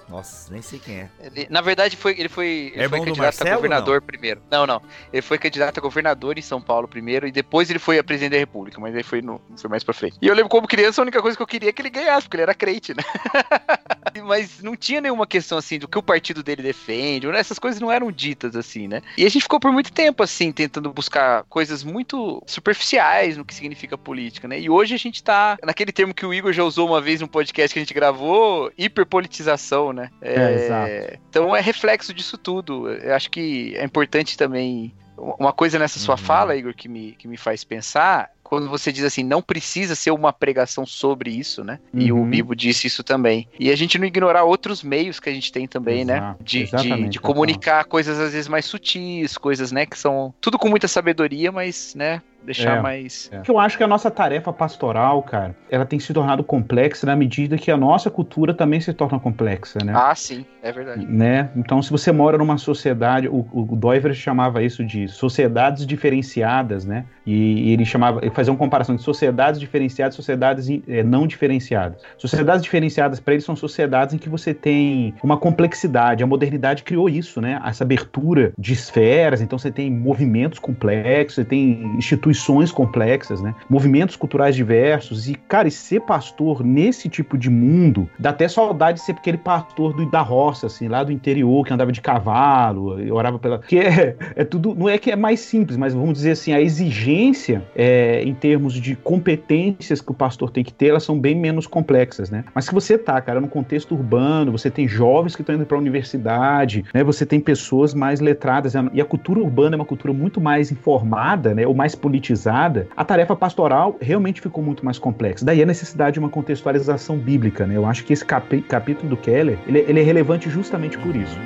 Nossa, nem sei quem é. Ele, na verdade, foi, ele foi, ele Irmão foi candidato Marcelo, a governador primeiro. Não, não. Ele foi candidato a governador em São Paulo primeiro e depois ele foi a presidente da República, mas ele foi, no, foi mais pra frente. E eu lembro como criança, a única coisa que eu queria é que ele ganhasse, porque ele era crente, né? mas não tinha nenhuma questão assim do que o partido dele defende, essas coisas não eram ditas assim, né? E a gente ficou por muito tempo assim, tentando buscar coisas muito superficiais no que significa política, né? E hoje a gente tá naquele termo que o Igor já usou uma vez no podcast que a gente gravou, hiperpolitização, né? É, exato. Então é reflexo disso tudo. Eu acho que é importante também. Uma coisa nessa sua Uhum. fala, Igor, que me, que me faz pensar, quando você diz assim, não precisa ser uma pregação sobre isso, né? E o Uhum. Bibo disse isso também. E a gente não ignorar outros meios que a gente tem também, né? Exato, De, de, de total. comunicar coisas às vezes mais sutis, coisas, né, que são tudo com muita sabedoria, mas, né, deixar É. mais. Porque eu acho que a nossa tarefa pastoral, cara, ela tem se tornado complexa na medida que a nossa cultura também se torna complexa, né? Ah, sim, é verdade. né? Então, se você mora numa sociedade, o, o Doiver chamava isso de sociedades diferenciadas, né? E, ele chamava, ele fazia uma comparação de sociedades diferenciadas, e sociedades eh, não diferenciadas. Sociedades diferenciadas para ele são sociedades em que você tem uma complexidade. A modernidade criou isso, né? Essa abertura de esferas. Então, você tem movimentos complexos, você tem instituições complexas, né? Movimentos culturais diversos. E, cara, e ser pastor nesse tipo de mundo dá até saudade de ser aquele pastor do, da roça, assim, lá do interior, que andava de cavalo, e orava pela. Que é, é tudo. Não é que é mais simples, mas vamos dizer assim, a exigência é, em termos de competências que o pastor tem que ter, elas são bem menos complexas, né? Mas se você tá, cara, no contexto urbano, você tem jovens que estão indo para a universidade, né? Você tem pessoas mais letradas, e a cultura urbana é uma cultura muito mais informada, né? Ou mais politizada. A tarefa pastoral realmente ficou muito mais complexa. Daí a necessidade de uma contextualização bíblica, né? Eu acho que esse capítulo do Keller, ele, ele é relevante justamente por isso.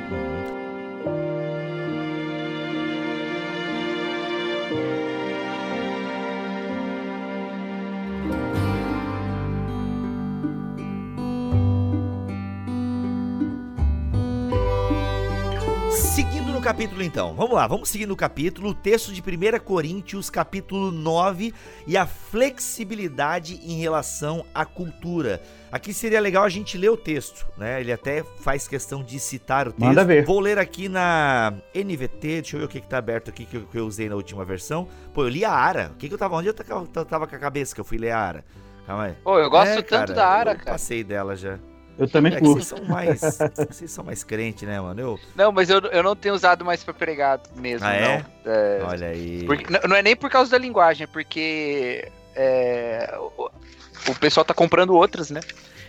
Capítulo então, vamos lá, vamos seguir no capítulo, o texto de 1 Coríntios, capítulo 9, e a flexibilidade em relação à cultura. Aqui seria legal a gente ler o texto, né? Ele até faz questão de citar o texto. Manda ver. Vou ler aqui na NVT, deixa eu ver o que, que tá aberto aqui que eu, que eu usei na última versão. Pô, eu li a Ara. O que, que eu tava? Onde eu tava, eu tava com a cabeça que eu fui ler a Ara? Calma aí. Pô, eu gosto É, tanto cara, da Ara, eu cara. Passei dela já. Eu também É curto. vocês são mais. vocês são mais crente, né, mano? Eu. Não, mas eu, eu não tenho usado mais pra pregar mesmo, Ah, é? não. É, Olha aí. porque- não- não é nem por causa da linguagem, é porque é, o, o pessoal tá comprando outras, né?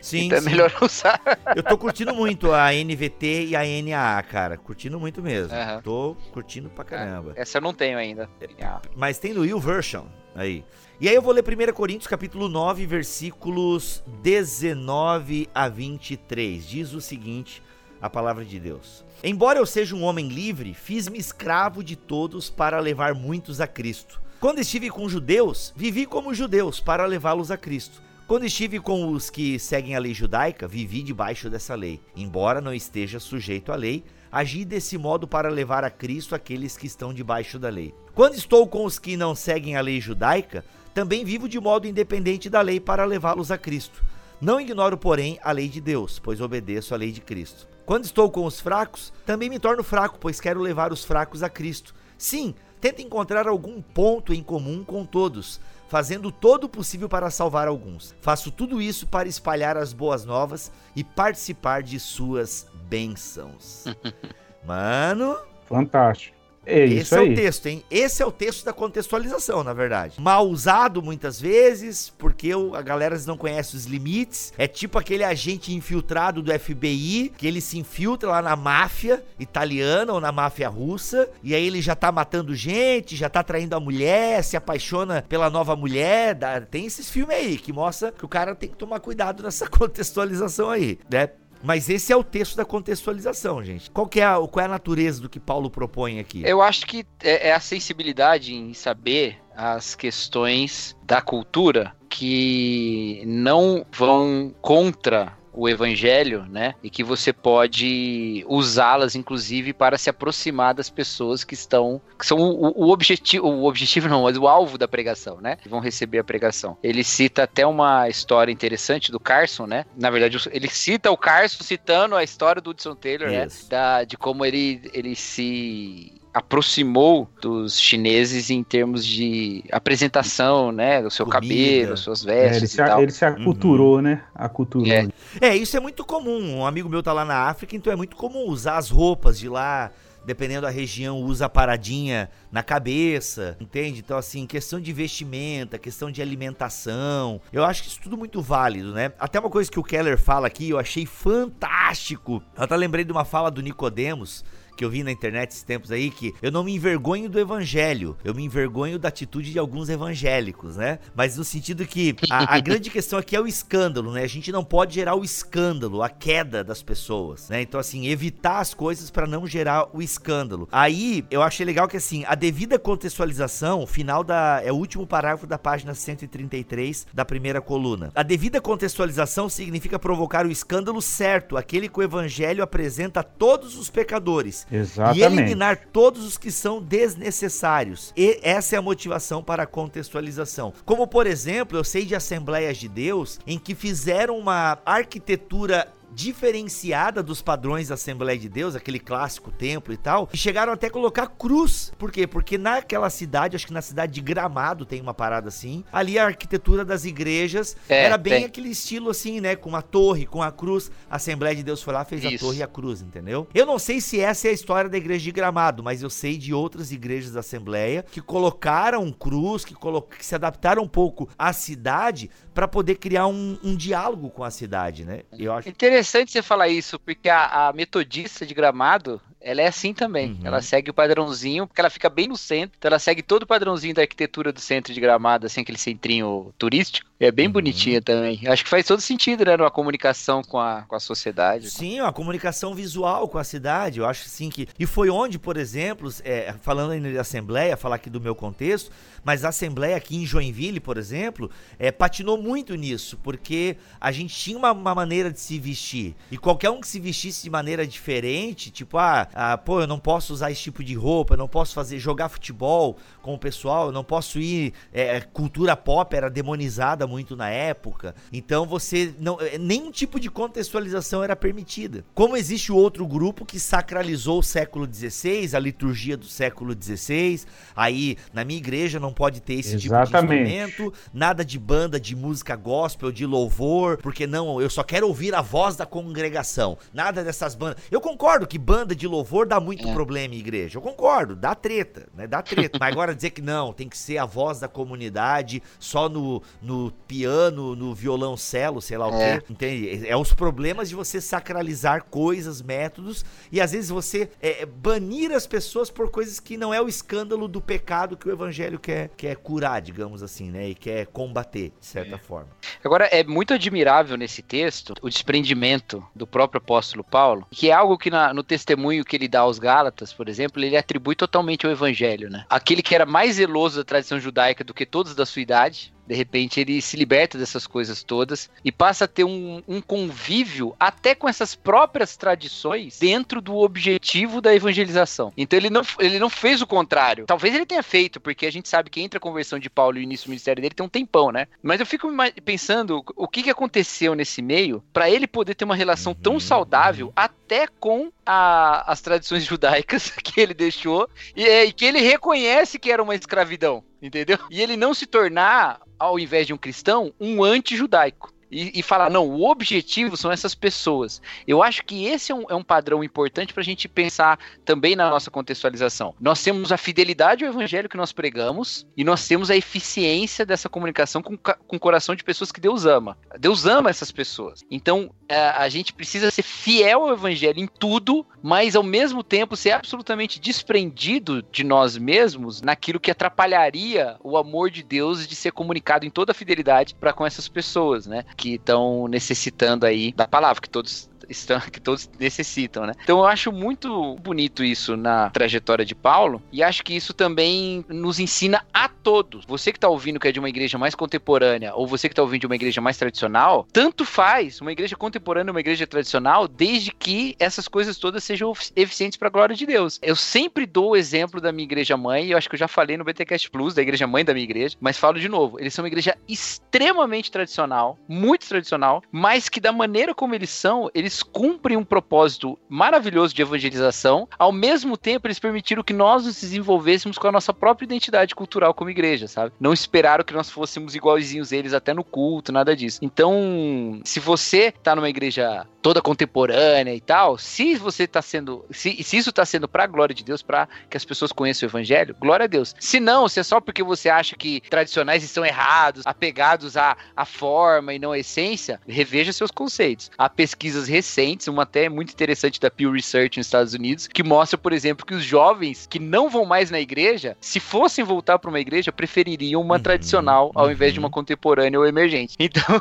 Sim, então é sim. melhor usar. Eu tô curtindo muito a NVT e a NAA, cara. Curtindo muito mesmo. Aham. Tô curtindo pra caramba. Essa eu não tenho ainda. Ah, Mas tem no YouVersion aí. E aí eu vou ler 1 Coríntios capítulo 9, versículos 19 a 23. Diz o seguinte, a palavra de Deus. Embora eu seja um homem livre, fiz-me escravo de todos para levar muitos a Cristo. Quando estive com judeus, vivi como judeus para levá-los a Cristo. Quando estive com os que seguem a lei judaica, vivi debaixo dessa lei. Embora não esteja sujeito à lei, agi desse modo para levar a Cristo aqueles que estão debaixo da lei. Quando estou com os que não seguem a lei judaica, também vivo de modo independente da lei para levá-los a Cristo. Não ignoro, porém, a lei de Deus, pois obedeço à lei de Cristo. Quando estou com os fracos, também me torno fraco, pois quero levar os fracos a Cristo. Sim, tento encontrar algum ponto em comum com todos, fazendo todo o possível para salvar alguns. Faço tudo isso para espalhar as boas novas e participar de suas bênçãos. Mano, Fantástico. É esse é o texto, hein? Esse é o texto da contextualização, na verdade. Mal usado muitas vezes, porque a galera não conhece os limites. É tipo aquele agente infiltrado do FBI, que ele se infiltra lá na máfia italiana ou na máfia russa, e aí ele já tá matando gente, já tá traindo a mulher, se apaixona pela nova mulher. dá- Tem esses filmes aí que mostra que o cara tem que tomar cuidado nessa contextualização aí, né? Mas esse é o texto da contextualização, gente. Qual, é a, qual é a natureza do que Paulo propõe aqui? Eu acho que é, é a sensibilidade em saber as questões da cultura que não vão contra o evangelho, né? E que você pode usá-las, inclusive, para se aproximar das pessoas que estão. que são o, o objetivo. O objetivo não, mas o alvo da pregação, né? Que vão receber a pregação. Ele cita até uma história interessante do Carson, né? Na verdade, ele cita o Carson citando a história do Hudson Taylor, né? Da, de como ele, ele se aproximou dos chineses em termos de apresentação, né? O seu Comida. cabelo, suas vestes é, ele, se, ele se aculturou, uhum. né? Aculturou. É. é, isso é muito comum. Um amigo meu tá lá na África, então é muito comum usar as roupas de lá, dependendo da região, usa a paradinha na cabeça, entende? Então, assim, questão de vestimenta, questão de alimentação, eu acho que isso tudo muito válido, né? Até uma coisa que o Keller fala aqui, eu achei fantástico. Eu até lembrei de uma fala do Nicodemos, que eu vi na internet esses tempos aí, que eu não me envergonho do evangelho, eu me envergonho da atitude de alguns evangélicos, né? Mas no sentido que a, a grande questão aqui é o escândalo, né? A gente não pode gerar o escândalo, a queda das pessoas, né? Então, assim, evitar as coisas para não gerar o escândalo. Aí, eu achei legal que, assim, a devida contextualização, final da. é o último parágrafo da página 133 da primeira coluna. A devida contextualização significa provocar o escândalo certo, aquele que o evangelho apresenta a todos os pecadores Exatamente. E eliminar todos os que são desnecessários. E essa é a motivação para a contextualização. Como, por exemplo, eu sei de Assembleias de Deus em que fizeram uma arquitetura diferenciada dos padrões da Assembleia de Deus, aquele clássico templo e tal, e chegaram até a colocar cruz. Por quê? Porque naquela cidade, acho que na cidade de Gramado tem uma parada assim, ali a arquitetura das igrejas é, era bem tem. aquele estilo assim, né, com a torre, com a cruz. A Assembleia de Deus foi lá, fez Isso. a torre e a cruz, entendeu? Eu não sei se essa é a história da igreja de Gramado, mas eu sei de outras igrejas da Assembleia que colocaram cruz, que, colo que se adaptaram um pouco à cidade para poder criar um, um, diálogo com a cidade, né? Eu acho interessante você falar isso, porque a, a metodista de Gramado, ela é assim também. Uhum. Ela segue o padrãozinho, porque ela fica bem no centro. Então ela segue todo o padrãozinho da arquitetura do centro de Gramado, assim, aquele centrinho turístico. É bem uhum. bonitinha também. Acho que faz todo sentido, né? Numa comunicação com a, com a sociedade. Sim, uma comunicação visual com a cidade. Eu acho sim que. E foi onde, por exemplo, é, falando ainda de Assembleia, falar aqui do meu contexto, mas a Assembleia aqui em Joinville, por exemplo, é, patinou muito nisso, porque a gente tinha uma, uma maneira de se vestir. E qualquer um que se vestisse de maneira diferente, tipo, ah, ah, pô, eu não posso usar esse tipo de roupa, eu não posso fazer jogar futebol com o pessoal, eu não posso ir. É, cultura pop era demonizada muito na época. Então você não. É, nenhum tipo de contextualização era permitida. Como existe o outro grupo que sacralizou o século XVI, a liturgia do século XVI. Aí, na minha igreja, não pode ter esse Exatamente. tipo de instrumento, nada de banda de música gospel, de louvor, porque não, eu só quero ouvir a voz da congregação. Nada dessas bandas. Eu concordo que banda de louvor louvor dá muito é. problema em igreja. Eu concordo, dá treta, né? Dá treta. Mas agora dizer que não, tem que ser a voz da comunidade, só no, no piano, no violão celo, sei lá o é. quê. Entende? É os problemas de você sacralizar coisas, métodos, e às vezes você é, banir as pessoas por coisas que não é o escândalo do pecado que o evangelho quer, quer curar, digamos assim, né? E quer combater, de certa é. forma. Agora, é muito admirável nesse texto o desprendimento do próprio apóstolo Paulo, que é algo que na, no testemunho que ele dá aos Gálatas, por exemplo, ele atribui totalmente ao evangelho, né? Aquele que era mais zeloso da tradição judaica do que todos da sua idade, de repente ele se liberta dessas coisas todas e passa a ter um, um, convívio até com essas próprias tradições dentro do objetivo da evangelização. Então ele não, ele não fez o contrário. Talvez ele tenha feito, porque a gente sabe que entre a conversão de Paulo e o início do ministério dele tem um tempão, né? Mas eu fico pensando o que, que aconteceu nesse meio para ele poder ter uma relação tão saudável até com a, as tradições judaicas que ele deixou e, e que ele reconhece que era uma escravidão entendeu? E ele não se tornar, ao invés de um cristão, um anti-judaico e, e, falar, não, o objetivo são essas pessoas. Eu acho que esse é um, é um padrão importante para a gente pensar também na nossa contextualização. Nós temos a fidelidade ao evangelho que nós pregamos e nós temos a eficiência dessa comunicação com, com o coração de pessoas que Deus ama. Deus ama essas pessoas. Então, a, a gente precisa ser fiel ao evangelho em tudo, mas ao mesmo tempo ser absolutamente desprendido de nós mesmos naquilo que atrapalharia o amor de Deus de ser comunicado em toda a fidelidade para com essas pessoas, né? Que estão necessitando aí da palavra, que todos estão, que todos necessitam, né? Então eu acho muito bonito isso na trajetória de Paulo e acho que isso também nos ensina a todos. Você que está ouvindo que é de uma igreja mais contemporânea ou você que está ouvindo de uma igreja mais tradicional, tanto faz uma igreja contemporânea ou uma igreja tradicional, desde que essas coisas todas sejam eficientes para a glória de Deus. Eu sempre dou o exemplo da minha igreja mãe, eu acho que eu já falei no BTcast Plus da igreja mãe da minha igreja, mas falo de novo, eles são uma igreja extremamente tradicional, muito tradicional, mas que da maneira como eles são, eles cumprem um propósito maravilhoso de evangelização, ao mesmo tempo eles permitiram que nós nos desenvolvêssemos com a nossa própria identidade cultural como igreja, sabe? Não esperaram que nós fôssemos igualzinhos eles até no culto, nada disso. Então, se você tá numa igreja toda contemporânea e tal, se você tá sendo, se, se isso tá sendo pra glória de Deus, para que as pessoas conheçam o evangelho, glória a Deus. Se não, se é só porque você acha que tradicionais estão errados, apegados à, à forma e não à essência, reveja seus conceitos. Há pesquisas recentes, uma até muito interessante da Pew Research nos Estados Unidos, que mostra, por exemplo, que os jovens que não vão mais na igreja, se fossem voltar para uma igreja, prefeririam uma uhum, tradicional ao invés de uma uhum. contemporânea ou emergente. Então,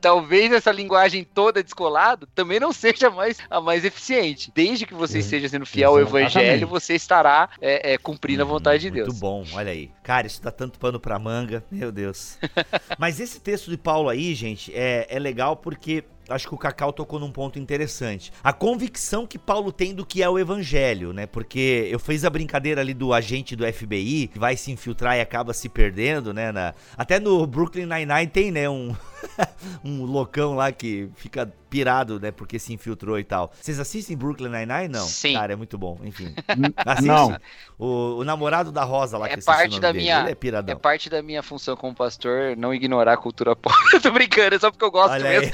talvez essa linguagem toda descolada também não seja mais a mais eficiente. Desde que você esteja sendo fiel ao evangelho, você estará é, é, cumprindo a vontade de Deus. Muito bom, olha aí. Cara, isso dá tanto pano pra manga, meu Deus. Mas esse texto de Paulo aí, gente, é, é legal porque acho que o Cacau tocou num ponto interessante. A convicção que Paulo tem do que é o evangelho, né? Porque eu fiz a brincadeira ali do agente do FBI que vai se infiltrar e acaba se perdendo, né? Na... Até no Brooklyn Nine-Nine tem, né? Um, um loucão lá que fica pirado, né? Porque se infiltrou e tal. Vocês assistem Brooklyn Nine-Nine? Não. Sim. Cara, é muito bom. Enfim. Não. O, o, namorado da Rosa lá, é que parte da dele. minha Ele é piradão. É parte da minha função como pastor não ignorar a cultura pop. eu tô brincando, é só porque eu gosto Olha mesmo.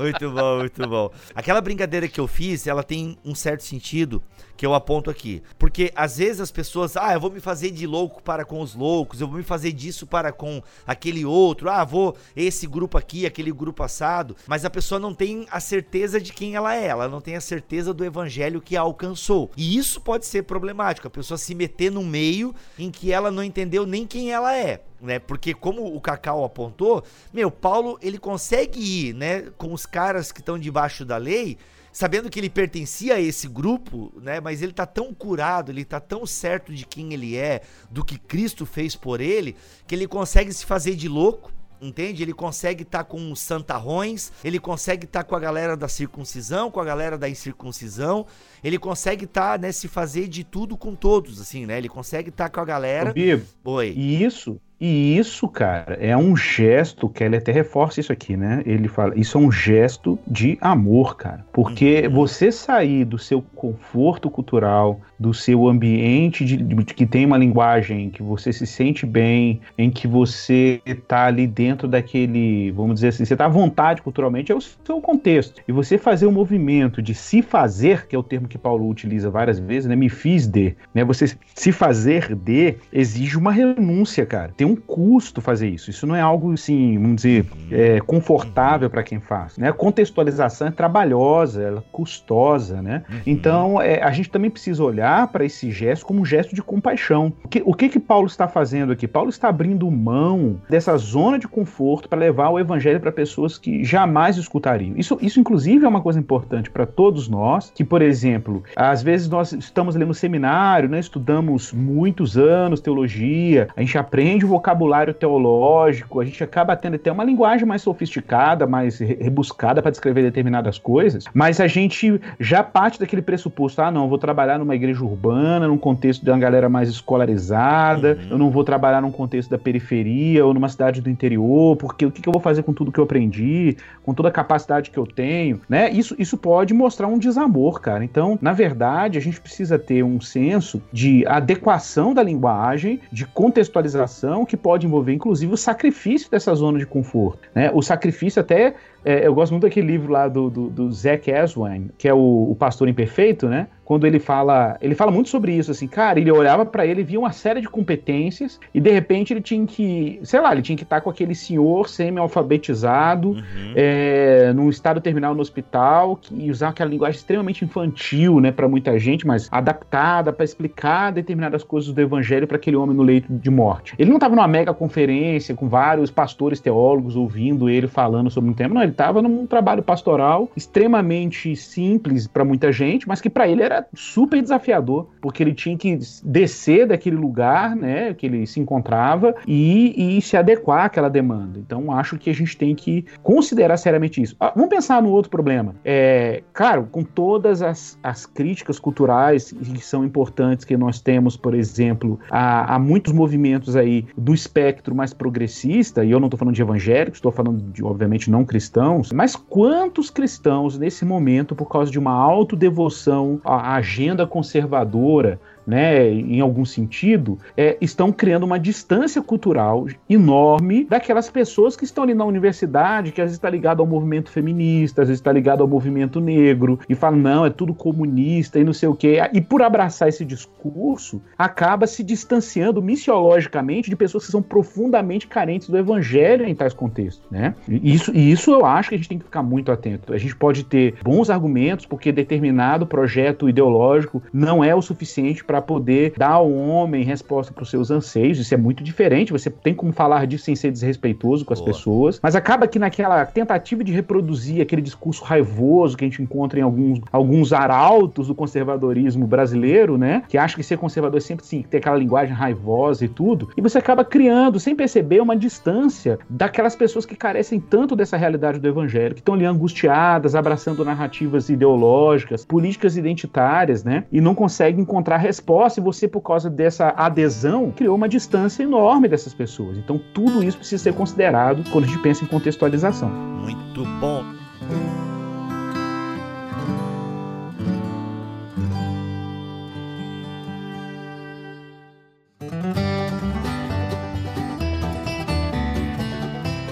muito bom, muito bom. Aquela brincadeira que eu fiz, ela tem um certo sentido que eu aponto aqui. Porque às vezes as pessoas, ah, eu vou me fazer de louco para com os loucos, eu vou me fazer disso para com aquele outro, ah, vou esse grupo aqui, aquele grupo passado, mas a pessoa não tem a certeza de quem ela é, ela não tem a certeza do evangelho que a alcançou. E isso pode ser problemático, a pessoa se meter no meio em que ela não entendeu nem quem ela é. Né? Porque como o Cacau apontou, meu, Paulo ele consegue ir, né, com os caras que estão debaixo da lei, sabendo que ele pertencia a esse grupo, né? Mas ele tá tão curado, ele tá tão certo de quem ele é, do que Cristo fez por ele, que ele consegue se fazer de louco entende? Ele consegue estar tá com os santarrões, ele consegue estar tá com a galera da circuncisão, com a galera da incircuncisão, ele consegue estar, tá, né, se fazer de tudo com todos, assim, né? Ele consegue estar tá com a galera. Bibo, Oi. E isso e isso, cara, é um gesto que ele até reforça isso aqui, né? Ele fala, isso é um gesto de amor, cara. Porque uhum. você sair do seu conforto cultural, do seu ambiente de, de, que tem uma linguagem que você se sente bem, em que você tá ali dentro daquele, vamos dizer assim, você tá à vontade culturalmente, é o seu contexto. E você fazer o um movimento de se fazer, que é o termo que Paulo utiliza várias vezes, né? Me fiz de, né? Você se fazer de exige uma renúncia, cara. Tem um custo fazer isso. Isso não é algo assim, vamos dizer, é, confortável para quem faz. Né? A contextualização é trabalhosa, ela é custosa, né? Uhum. Então é, a gente também precisa olhar para esse gesto como um gesto de compaixão. O que, o que que Paulo está fazendo aqui? Paulo está abrindo mão dessa zona de conforto para levar o evangelho para pessoas que jamais escutariam. Isso, isso inclusive é uma coisa importante para todos nós, que por exemplo, às vezes nós estamos ali no seminário, né, estudamos muitos anos teologia, a gente aprende o vocabulário teológico, a gente acaba tendo até uma linguagem mais sofisticada, mais rebuscada para descrever determinadas coisas, mas a gente já parte daquele pressuposto: ah, não, eu vou trabalhar numa igreja urbana, num contexto de uma galera mais escolarizada, uhum. eu não vou trabalhar num contexto da periferia ou numa cidade do interior, porque o que, que eu vou fazer com tudo que eu aprendi, com toda a capacidade que eu tenho, né? Isso, isso pode mostrar um desamor, cara. Então, na verdade, a gente precisa ter um senso de adequação da linguagem, de contextualização que pode envolver, inclusive, o sacrifício dessa zona de conforto. Né? O sacrifício até é, eu gosto muito daquele livro lá do, do, do Zac Aswine, que é o, o Pastor Imperfeito, né? Quando ele fala, ele fala muito sobre isso, assim, cara, ele olhava para ele, via uma série de competências e de repente ele tinha que, sei lá, ele tinha que estar com aquele senhor semi-alfabetizado, uhum. é, num estado terminal no hospital, que, e usar aquela linguagem extremamente infantil, né, para muita gente, mas adaptada para explicar determinadas coisas do evangelho para aquele homem no leito de morte. Ele não estava numa mega conferência com vários pastores teólogos ouvindo ele falando sobre um tema, não, ele estava num trabalho pastoral extremamente simples para muita gente, mas que para ele era super desafiador, porque ele tinha que descer daquele lugar, né, que ele se encontrava e, e se adequar àquela demanda. Então, acho que a gente tem que considerar seriamente isso. Ah, vamos pensar no outro problema. É, claro, com todas as, as críticas culturais que são importantes que nós temos, por exemplo, há, há muitos movimentos aí do espectro mais progressista, e eu não estou falando de evangélicos, estou falando de, obviamente, não cristãos, mas quantos cristãos nesse momento, por causa de uma autodevoção à agenda conservadora, né, em algum sentido, é, estão criando uma distância cultural enorme daquelas pessoas que estão ali na universidade, que às vezes está ligado ao movimento feminista, às vezes está ligado ao movimento negro, e falam, não, é tudo comunista e não sei o quê. E por abraçar esse discurso, acaba se distanciando missiologicamente de pessoas que são profundamente carentes do evangelho em tais contextos, né? E isso, e isso eu acho que a gente tem que ficar muito atento. A gente pode ter bons argumentos, porque determinado projeto ideológico não é o suficiente para poder dar ao homem resposta para os seus anseios. Isso é muito diferente. Você tem como falar disso sem ser desrespeitoso com as Boa. pessoas. Mas acaba que naquela tentativa de reproduzir aquele discurso raivoso que a gente encontra em alguns, alguns arautos do conservadorismo brasileiro, né? Que acha que ser conservador é sempre sim, ter aquela linguagem raivosa e tudo. E você acaba criando, sem perceber, uma distância daquelas pessoas que carecem tanto dessa realidade do evangelho, que estão ali angustiadas, abraçando narrativas ideológicas, políticas identitárias, né? E não conseguem encontrar respostas resposta e você, por causa dessa adesão, criou uma distância enorme dessas pessoas. Então, tudo isso precisa ser considerado quando a gente pensa em contextualização. Muito bom.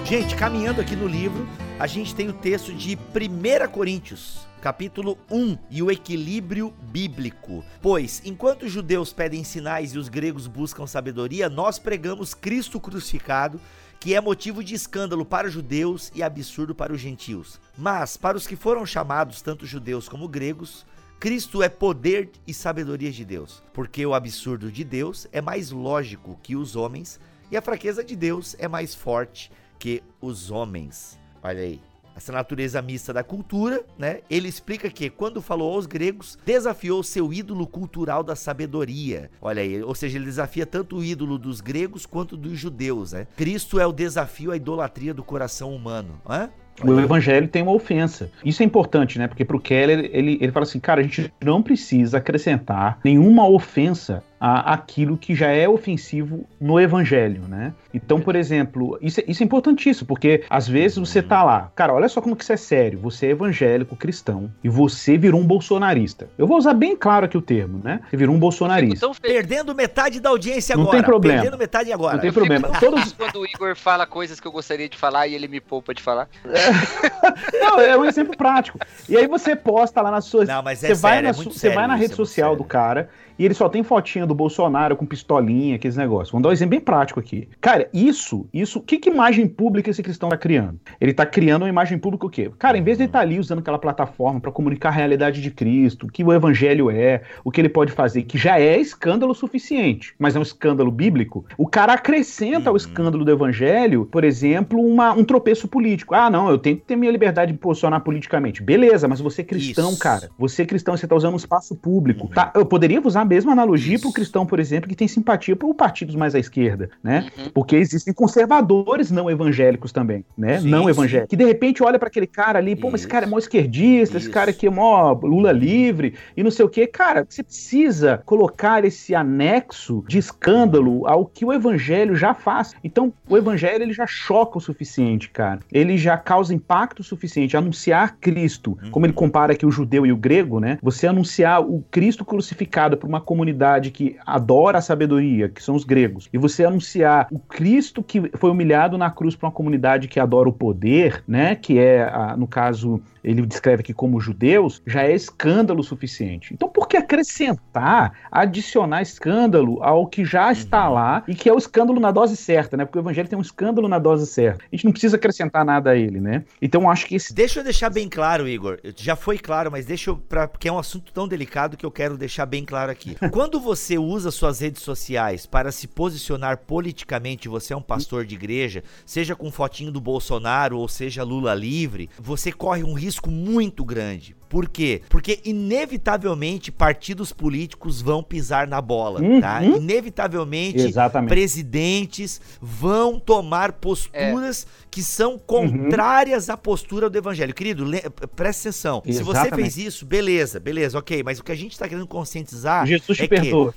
Gente, caminhando aqui no livro, a gente tem o texto de 1 Coríntios, capítulo 1 e o equilíbrio bíblico. Pois, enquanto os judeus pedem sinais e os gregos buscam sabedoria, nós pregamos Cristo crucificado, que é motivo de escândalo para os judeus e absurdo para os gentios. Mas, para os que foram chamados, tanto judeus como gregos, Cristo é poder e sabedoria de Deus, porque o absurdo de Deus é mais lógico que os homens e a fraqueza de Deus é mais forte que os homens. Olha aí. Essa natureza mista da cultura, né? Ele explica que, quando falou aos gregos, desafiou seu ídolo cultural da sabedoria. Olha aí, ou seja, ele desafia tanto o ídolo dos gregos quanto dos judeus, né? Cristo é o desafio à idolatria do coração humano, né? O evangelho tem uma ofensa. Isso é importante, né? Porque pro Keller, ele, ele fala assim, cara, a gente não precisa acrescentar nenhuma ofensa a, aquilo que já é ofensivo no evangelho, né? Então, por exemplo, isso, é, isso é importantíssimo, porque às vezes você tá lá, cara, olha só como que isso é sério, você é evangélico cristão e você virou um bolsonarista. Eu vou usar bem claro aqui o termo, né? Você virou um bolsonarista. Perdendo metade da audiência agora. Não tem problema. Perdendo metade agora. Não tem problema. Todos... Quando o Igor fala coisas que eu gostaria de falar e ele me poupa de falar. É... Não, é um exemplo prático. E aí você posta lá na sua. Não, mas é você sério, vai na, é você sério, vai na rede é social do cara e ele só tem fotinha do Bolsonaro com pistolinha, aqueles negócios. Vamos dar um exemplo bem prático aqui. Cara, isso, isso, que, que imagem pública esse cristão tá criando? Ele tá criando uma imagem pública o quê? Cara, em vez de ele estar tá ali usando aquela plataforma para comunicar a realidade de Cristo, o que o evangelho é, o que ele pode fazer, que já é escândalo suficiente, mas é um escândalo bíblico, o cara acrescenta ao uhum. escândalo do evangelho, por exemplo, uma, um tropeço político. Ah, não, eu tenho que ter minha liberdade de posicionar politicamente. Beleza, mas você é cristão, isso. cara. Você é cristão, você tá usando um espaço público. Uhum. Tá, eu poderia usar mesma analogia para o cristão, por exemplo, que tem simpatia por partidos mais à esquerda, né? Uhum. Porque existem conservadores não evangélicos também, né? Sim, não evangélicos. Que de repente olha para aquele cara ali, pô, mas esse cara é mó esquerdista, Isso. esse cara aqui é mó Lula livre e não sei o quê. Cara, você precisa colocar esse anexo de escândalo ao que o evangelho já faz. Então, o evangelho ele já choca o suficiente, cara. Ele já causa impacto suficiente. Anunciar Cristo, uhum. como ele compara aqui o judeu e o grego, né? Você anunciar o Cristo crucificado para uma comunidade que adora a sabedoria, que são os gregos, e você anunciar o Cristo que foi humilhado na cruz para uma comunidade que adora o poder, né, que é, no caso, ele descreve aqui como judeus, já é escândalo suficiente. Então, por que acrescentar, adicionar escândalo ao que já está uhum. lá e que é o escândalo na dose certa, né? Porque o evangelho tem um escândalo na dose certa. A gente não precisa acrescentar nada a ele, né? Então, acho que esse. Deixa eu deixar bem claro, Igor. Já foi claro, mas deixa eu. Pra, porque é um assunto tão delicado que eu quero deixar bem claro aqui aqui. Quando você usa suas redes sociais para se posicionar politicamente, você é um pastor de igreja, seja com fotinho do Bolsonaro ou seja Lula livre, você corre um risco muito grande. Por quê? Porque inevitavelmente partidos políticos vão pisar na bola, Uhum. tá? Inevitavelmente Exatamente. presidentes vão tomar posturas que são contrárias à postura do evangelho. Querido, le- presta atenção. Se você Exatamente. fez isso, beleza, beleza, ok. Mas o que a gente tá querendo conscientizar Jesus te é que perdoa.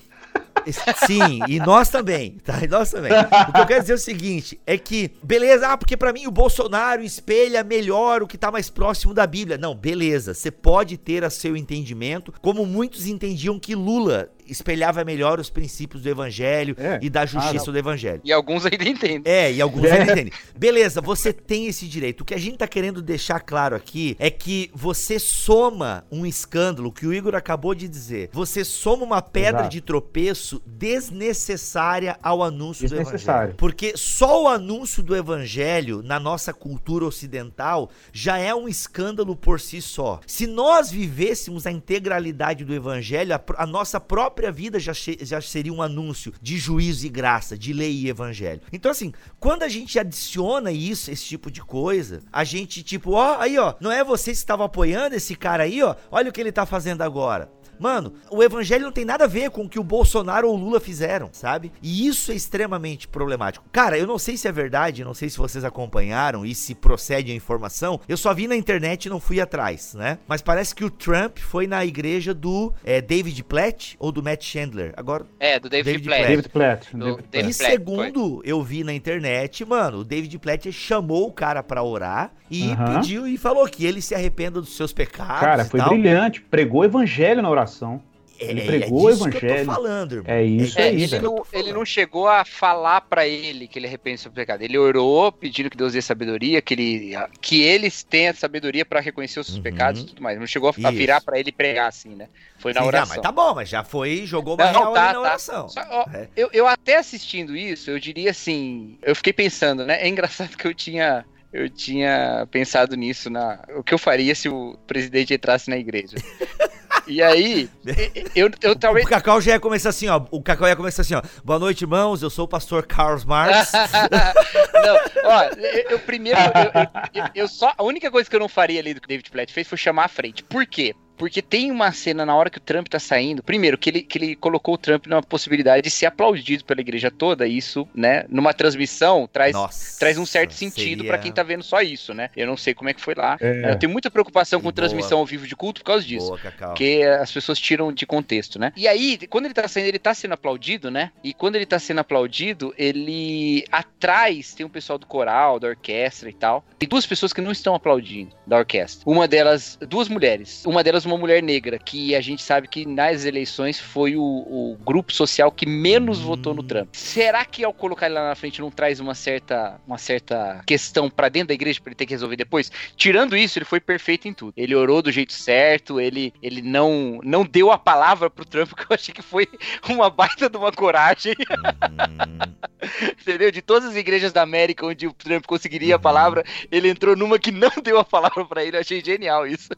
Sim, e nós também, tá? E nós também. O que eu quero dizer é o seguinte, é que, beleza, ah, porque pra mim o Bolsonaro espelha melhor o que tá mais próximo da Bíblia. Não, beleza, você pode ter a seu entendimento, como muitos entendiam que Lula espelhava melhor os princípios do evangelho É, e da justiça claro. do evangelho. E alguns ainda entendem. É, e alguns É. ainda entendem. Beleza, você tem esse direito. O que a gente tá querendo deixar claro aqui é que você soma um escândalo, que o Igor acabou de dizer. Você soma uma pedra Exato. de tropeço desnecessária ao anúncio do evangelho. Porque só o anúncio do evangelho na nossa cultura ocidental já é um escândalo por si só. Se nós vivêssemos a integralidade do evangelho, a, a nossa própria vida já, já seria um anúncio de juízo e graça, de lei e evangelho. Então, assim, quando a gente adiciona isso, esse tipo de coisa, a gente, tipo, ó, aí, ó, não é vocês que estavam apoiando esse cara aí, ó, olha o que ele tá fazendo agora. Mano, o evangelho não tem nada a ver com o que o Bolsonaro ou o Lula fizeram, sabe? E isso é extremamente problemático. Cara, eu não sei se é verdade, não sei se vocês acompanharam e se procede a informação. Eu só vi na internet e não fui atrás, né? Mas parece que o Trump foi na igreja do é, David Platt ou do Matt Chandler. Agora, É, do David, David Platt. David Platt. Do David Platt. e Platt, segundo eu vi na internet, mano, o David Platt chamou o cara pra orar e pediu e falou que ele se arrependa dos seus pecados Cara, e foi tal. brilhante. Pregou o evangelho na oração. Ele É- pregou o é disso que eu evangelho. tô falando, irmão. É isso É, aí, ele, não, ele não chegou a falar pra ele que ele arrepende do seu pecado. Ele orou pedindo que Deus dê sabedoria, que ele, que eles tenham sabedoria pra reconhecer os seus Uhum. pecados e tudo mais. Não chegou a, Isso. virar pra ele pregar assim, né? Foi na Sim, não, oração. mas tá bom, mas já foi, jogou uma Não, real tá, ali na tá. oração. Só, ó, É. eu, eu até assistindo isso, eu diria assim, eu fiquei pensando, né? É engraçado que eu tinha eu tinha pensado nisso na o que eu faria se o presidente entrasse na igreja. E aí, eu, eu talvez O Cacau já ia começar assim, ó. O Cacau ia começar assim, ó. Boa noite, irmãos. Eu sou o pastor Carlos Marx. não, ó, eu, eu primeiro, eu, eu- eu só, a única coisa que eu não faria ali do que o David Platt fez foi chamar à frente. Por quê? Porque tem uma cena na hora que o Trump tá saindo, primeiro, que ele, que ele colocou o Trump numa possibilidade de ser aplaudido pela igreja toda, e isso, né, numa transmissão, traz, Nossa. traz um certo sentido seria- pra quem tá vendo só isso, né? Eu não sei como é que foi lá. É. Eu tenho muita preocupação com Boa. transmissão ao vivo de culto por causa disso. Boa, Cacau. Porque as pessoas tiram de contexto, né? E aí, quando ele tá saindo, ele tá sendo aplaudido, né? E quando ele tá sendo aplaudido, ele. Atrás tem um pessoal do coral, da orquestra e tal. Tem duas pessoas que não estão aplaudindo da orquestra. Uma delas, duas mulheres. Uma delas, uma mulher negra, que a gente sabe que nas eleições foi o, o grupo social que menos Hum. votou no Trump. Será que ao colocar ele lá na frente não traz uma certa, uma certa questão pra dentro da igreja pra ele ter que resolver depois? Tirando isso, ele foi perfeito em tudo. Ele orou do jeito certo, ele, ele não, não deu a palavra pro Trump, que eu achei que foi uma baita de uma coragem, Hum, entendeu? De todas as igrejas da América onde o Trump conseguiria a Uhum. palavra, ele entrou numa que não deu a palavra pra ele, eu achei genial isso.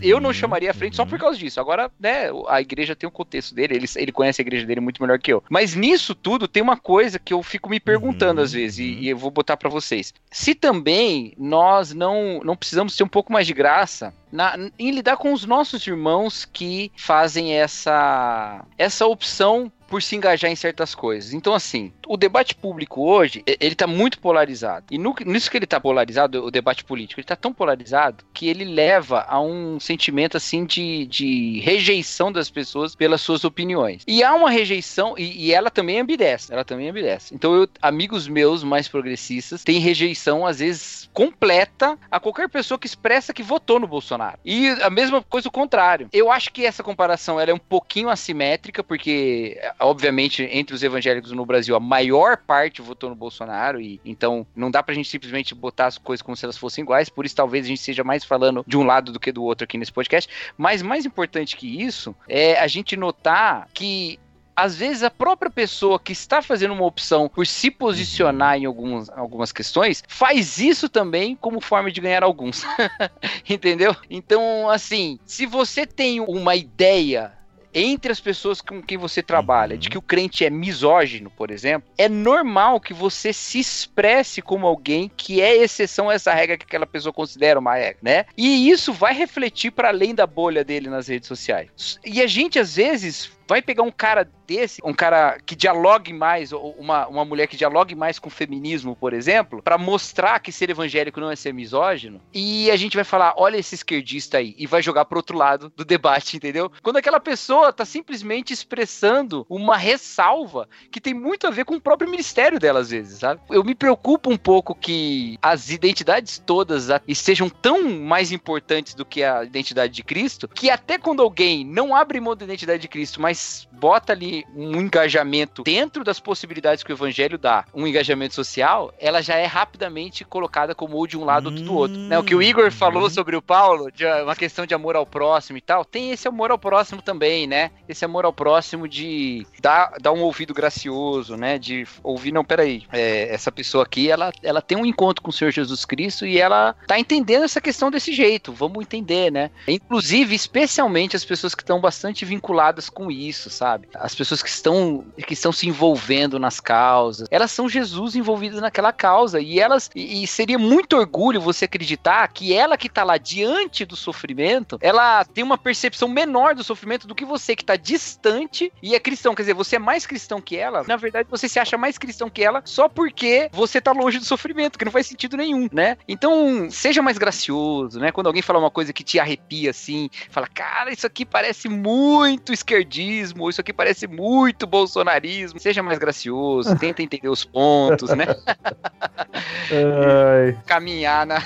Eu não uhum, chamaria a frente só uhum. por causa disso. Agora, né, a igreja tem o contexto dele, ele, ele conhece a igreja dele muito melhor que eu. Mas nisso tudo tem uma coisa que eu fico me perguntando Uhum, às vezes, e- uhum. e, eu vou botar pra vocês. Se também nós não, não precisamos ter um pouco mais de graça na- em lidar com os nossos irmãos que fazem essa, essa opção por se engajar em certas coisas. Então, assim, o debate público hoje, ele tá muito polarizado. E no- nisso que ele tá polarizado, o debate político, ele tá tão polarizado que ele leva a um sentimento, assim, de, de rejeição das pessoas pelas suas opiniões. E há uma rejeição, e, e ela também ambidestra, ela também ambidestra. Então, eu, amigos meus mais progressistas têm rejeição, às vezes, completa a qualquer pessoa que expressa que votou no Bolsonaro. E a mesma coisa o contrário. Eu acho que essa comparação ela é um pouquinho assimétrica, porque, obviamente, entre os evangélicos no Brasil, a maior parte votou no Bolsonaro, e então não dá pra gente simplesmente botar as coisas como se elas fossem iguais, por isso talvez a gente seja mais falando de um lado do que do outro aqui nesse podcast. Mas mais importante que isso é a gente notar que às vezes a própria pessoa que está fazendo uma opção por se posicionar em alguns, algumas questões faz isso também como forma de ganhar alguns. Entendeu? Então, assim, se você tem uma ideia entre as pessoas com quem você trabalha, de que o crente é misógino, por exemplo, é normal que você se expresse como alguém que é exceção a essa regra que aquela pessoa considera uma regra, né? E isso vai refletir para além da bolha dele nas redes sociais. E a gente às vezes vai pegar um cara desse, um cara que dialogue mais, ou uma, uma mulher que dialogue mais com o feminismo, por exemplo, para mostrar que ser evangélico não é ser misógino, e a gente vai falar, olha esse esquerdista aí, e vai jogar pro outro lado do debate, entendeu? Quando aquela pessoa tá simplesmente expressando uma ressalva que tem muito a ver com o próprio ministério dela, às vezes, sabe? Eu me preocupo um pouco que as identidades todas estejam tão mais importantes do que a identidade de Cristo, que até quando alguém não abre mão da identidade de Cristo, mas mas bota ali um engajamento dentro das possibilidades que o evangelho dá, um engajamento social, ela já é rapidamente colocada como ou de um lado ou do outro. Né? O que o Igor falou uhum. sobre o Paulo, de uma questão de amor ao próximo e tal, tem esse amor ao próximo também, né? Esse amor ao próximo de dar, dar um ouvido gracioso, né? De ouvir, não, peraí, é, essa pessoa aqui, ela, ela tem um encontro com o Senhor Jesus Cristo e ela tá entendendo essa questão desse jeito, vamos entender, né? Inclusive, especialmente as pessoas que estão bastante vinculadas com isso, isso, sabe? As pessoas que estão, que estão se envolvendo nas causas, elas são Jesus envolvidas naquela causa e elas e, e seria muito orgulho você acreditar que ela que tá lá diante do sofrimento, ela tem uma percepção menor do sofrimento do que você que tá distante e é cristão, quer dizer, você é mais cristão que ela. Na verdade, você se acha mais cristão que ela só porque você tá longe do sofrimento, que não faz sentido nenhum, né? Então, seja mais gracioso, né? Quando alguém fala uma coisa que te arrepia assim, fala: "Cara, isso aqui parece muito esquerdismo, isso aqui parece muito bolsonarismo. Seja mais gracioso, tenta entender os pontos, né? Caminhar na,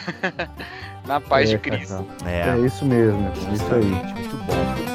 na paz é, de Cristo. É. é isso mesmo, é isso aí. Muito bom.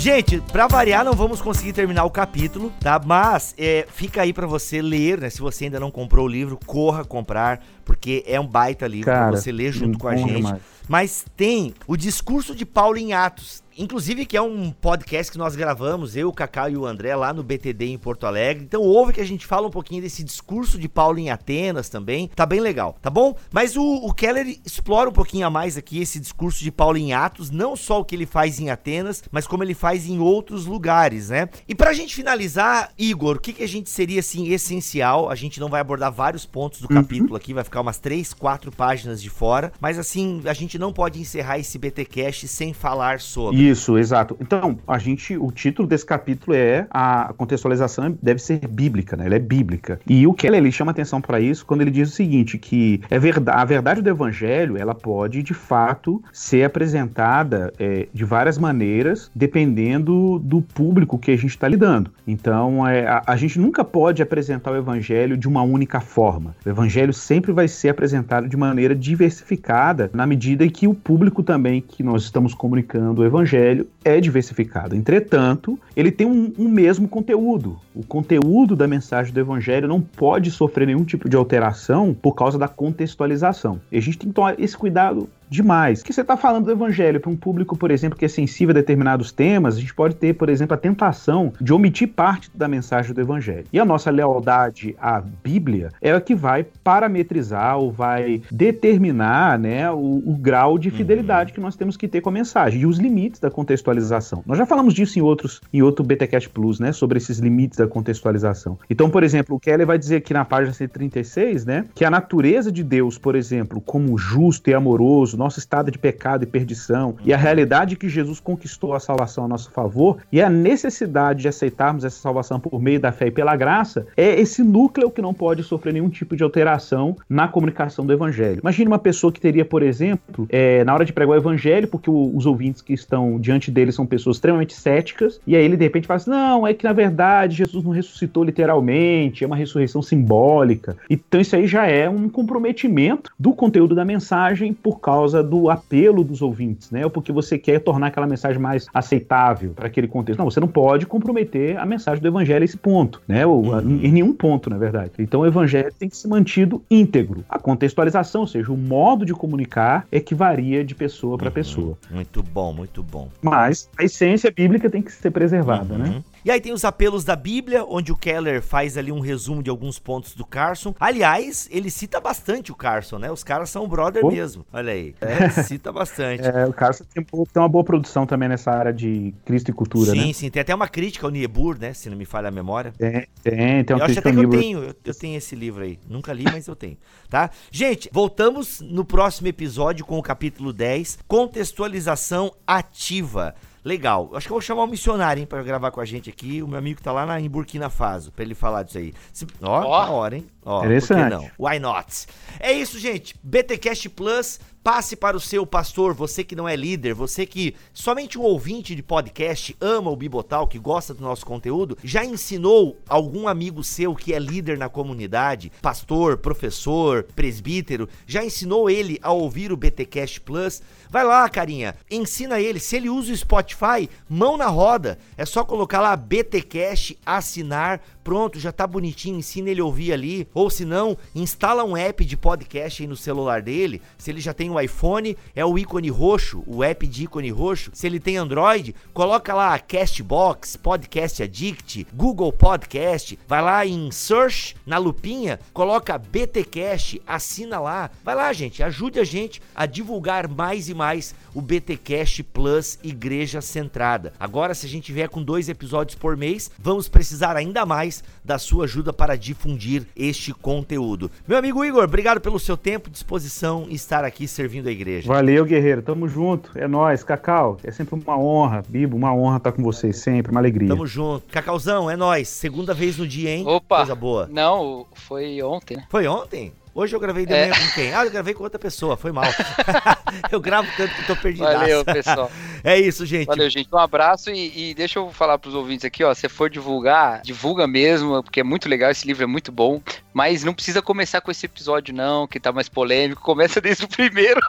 Gente, pra variar, não vamos conseguir terminar o capítulo, tá? Mas é, fica aí para você ler, né? Se você ainda não comprou o livro, corra comprar, porque é um baita livro Cara, pra você ler junto com a gente. Mais. Mas tem o discurso de Paulo em Atos. Inclusive, que é um podcast que nós gravamos, eu, o Cacau e o André, lá no BTD em Porto Alegre. Então, ouve que a gente fala um pouquinho desse discurso de Paulo em Atenas também. Tá bem legal, tá bom? Mas o, o Keller explora um pouquinho a mais aqui esse discurso de Paulo em Atos, não só o que ele faz em Atenas, mas como ele faz em outros lugares, né? E pra gente finalizar, Igor, o que, que a gente seria, assim, essencial? A gente não vai abordar vários pontos do uhum. capítulo aqui, vai ficar umas três, quatro páginas de fora, mas assim, a gente não pode encerrar esse BTcast sem falar sobre. Isso, exato. Então, a gente, o título desse capítulo é a contextualização deve ser bíblica, né? Ela é bíblica. E o Keller ele chama atenção para isso quando ele diz o seguinte, que é verdade, a verdade do evangelho, ela pode de fato ser apresentada é, de várias maneiras, dependendo do público que a gente está lidando. Então, é, a, a gente nunca pode apresentar o evangelho de uma única forma. O evangelho sempre vai ser apresentado de maneira diversificada na medida em que o público também que nós estamos comunicando o evangelho é diversificado. Entretanto, ele tem um, um, mesmo conteúdo. O conteúdo da mensagem do evangelho não pode sofrer nenhum tipo de alteração por causa da contextualização. E a gente tem que tomar esse cuidado demais. Que você está falando do evangelho para um público, por exemplo, que é sensível a determinados temas, a gente pode ter, por exemplo, a tentação de omitir parte da mensagem do evangelho. E a nossa lealdade à Bíblia é a que vai parametrizar ou vai determinar né, o, o grau de fidelidade uhum. que nós temos que ter com a mensagem e os limites da contextualização. Nós já falamos disso em outros em outro BTcast Plus, né, sobre esses limites da contextualização. Então, por exemplo, o Keller vai dizer aqui na página 136, né, que a natureza de Deus, por exemplo, como justo e amoroso, nosso estado de pecado e perdição, e a realidade que Jesus conquistou a salvação a nosso favor, e a necessidade de aceitarmos essa salvação por meio da fé e pela graça, é esse núcleo que não pode sofrer nenhum tipo de alteração na comunicação do evangelho. Imagine uma pessoa que teria, por exemplo, é, na hora de pregar o evangelho, porque o, os ouvintes que estão diante dele são pessoas extremamente céticas, e aí ele de repente fala assim: não, é que na verdade Jesus não ressuscitou literalmente, é uma ressurreição simbólica. Então isso aí já é um comprometimento do conteúdo da mensagem por causa causa do apelo dos ouvintes, né? Ou porque você quer tornar aquela mensagem mais aceitável para aquele contexto. Não, você não pode comprometer a mensagem do evangelho a esse ponto, né? Ou, uhum. Em nenhum ponto, na verdade. Então o evangelho tem que ser mantido íntegro. A contextualização, ou seja, o modo de comunicar é que varia de pessoa para uhum. pessoa. Muito bom, muito bom. Mas a essência bíblica tem que ser preservada, né? uhum. né? E aí tem os apelos da Bíblia, onde o Keller faz ali um resumo de alguns pontos do Carson. Aliás, ele cita bastante o Carson, né? Os caras são brother Oh. mesmo. Olha aí. É, cita bastante. É, o Carson tem, uma boa produção também nessa área de Cristo e cultura, sim, né? sim. Tem até uma crítica ao Niebuhr, né? Se não me falha a memória. Tem, tem, tem eu acho até que eu tenho, eu, eu tenho esse livro aí. Nunca li, mas eu tenho, tá? Gente, voltamos no próximo episódio com o capítulo 10, contextualização ativa. Legal. Acho que eu vou chamar um missionário, hein, pra gravar com a gente aqui. O meu amigo tá lá na, em Burkina Faso, pra ele falar disso aí. Se- ó, Ó. da hora, hein? Ó, Interessante. Por que não? Why not? É isso, gente. BTcast Plus, passe para o seu pastor, você que não é líder, você que somente um ouvinte de podcast ama o Bibotal, que gosta do nosso conteúdo, já ensinou algum amigo seu que é líder na comunidade, pastor, professor, presbítero, já ensinou ele a ouvir o BTcast Plus? Vai lá, carinha, ensina ele. Se ele usa o Spotify, mão na roda. É só colocar lá BTcast, assinar, pronto, já tá bonitinho, ensina ele a ouvir ali. Ou se não, instala um app de podcast aí no celular dele. Se ele já tem um iPhone, é o ícone roxo, o app de ícone roxo. Se ele tem Android, coloca lá Castbox, Podcast Addict, Google Podcast. Vai lá em Search, na lupinha, coloca BTcast, assina lá. Vai lá, gente, ajude a gente a divulgar mais e mais o BTcast Plus Igreja Centrada. Agora, se a gente vier com dois episódios por mês, vamos precisar ainda mais da sua ajuda para difundir este conteúdo. Meu amigo Igor, obrigado pelo seu tempo, disposição e estar aqui servindo a igreja. Valeu, guerreiro. Tamo junto. É nóis. Cacau, é sempre uma honra. Bibo, uma honra estar com vocês sempre. Uma alegria. Tamo junto. Cacauzão, é nóis. Segunda vez no dia, hein? Opa. Coisa boa. Não, foi ontem, né? Foi ontem? Hoje eu gravei de É. manhã com quem? Ah, eu gravei com outra pessoa, foi mal. eu gravo tanto que tô perdido. Valeu, pessoal. É isso, gente. Valeu, gente. Um abraço e, e deixa eu falar pros ouvintes aqui, ó. Se for divulgar, divulga mesmo, porque é muito legal, esse livro é muito bom. Mas não precisa começar com esse episódio, não, que tá mais polêmico. Começa desde o primeiro.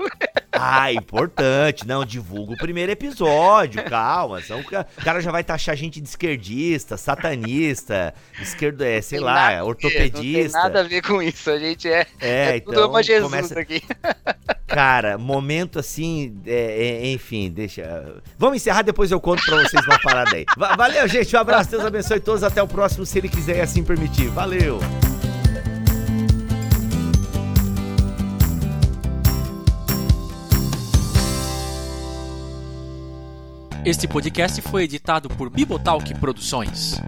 Ah, importante. Não, divulga o primeiro episódio, calma. Senão o ca- o cara já vai taxar a gente de esquerdista, satanista, esquerdo, é, sei lá, nada a ver, Não tem ortopedista. nada a ver com isso. A gente é, É, é tudo então ama Jesus começa, aqui. cara, momento assim, é, é, enfim, deixa. Vamos encerrar, depois eu conto pra vocês uma parada aí. Va- Valeu, gente, um abraço, Deus abençoe todos, até o próximo, se ele quiser e assim permitir. Valeu. Este podcast foi editado por Bibotalk Produções.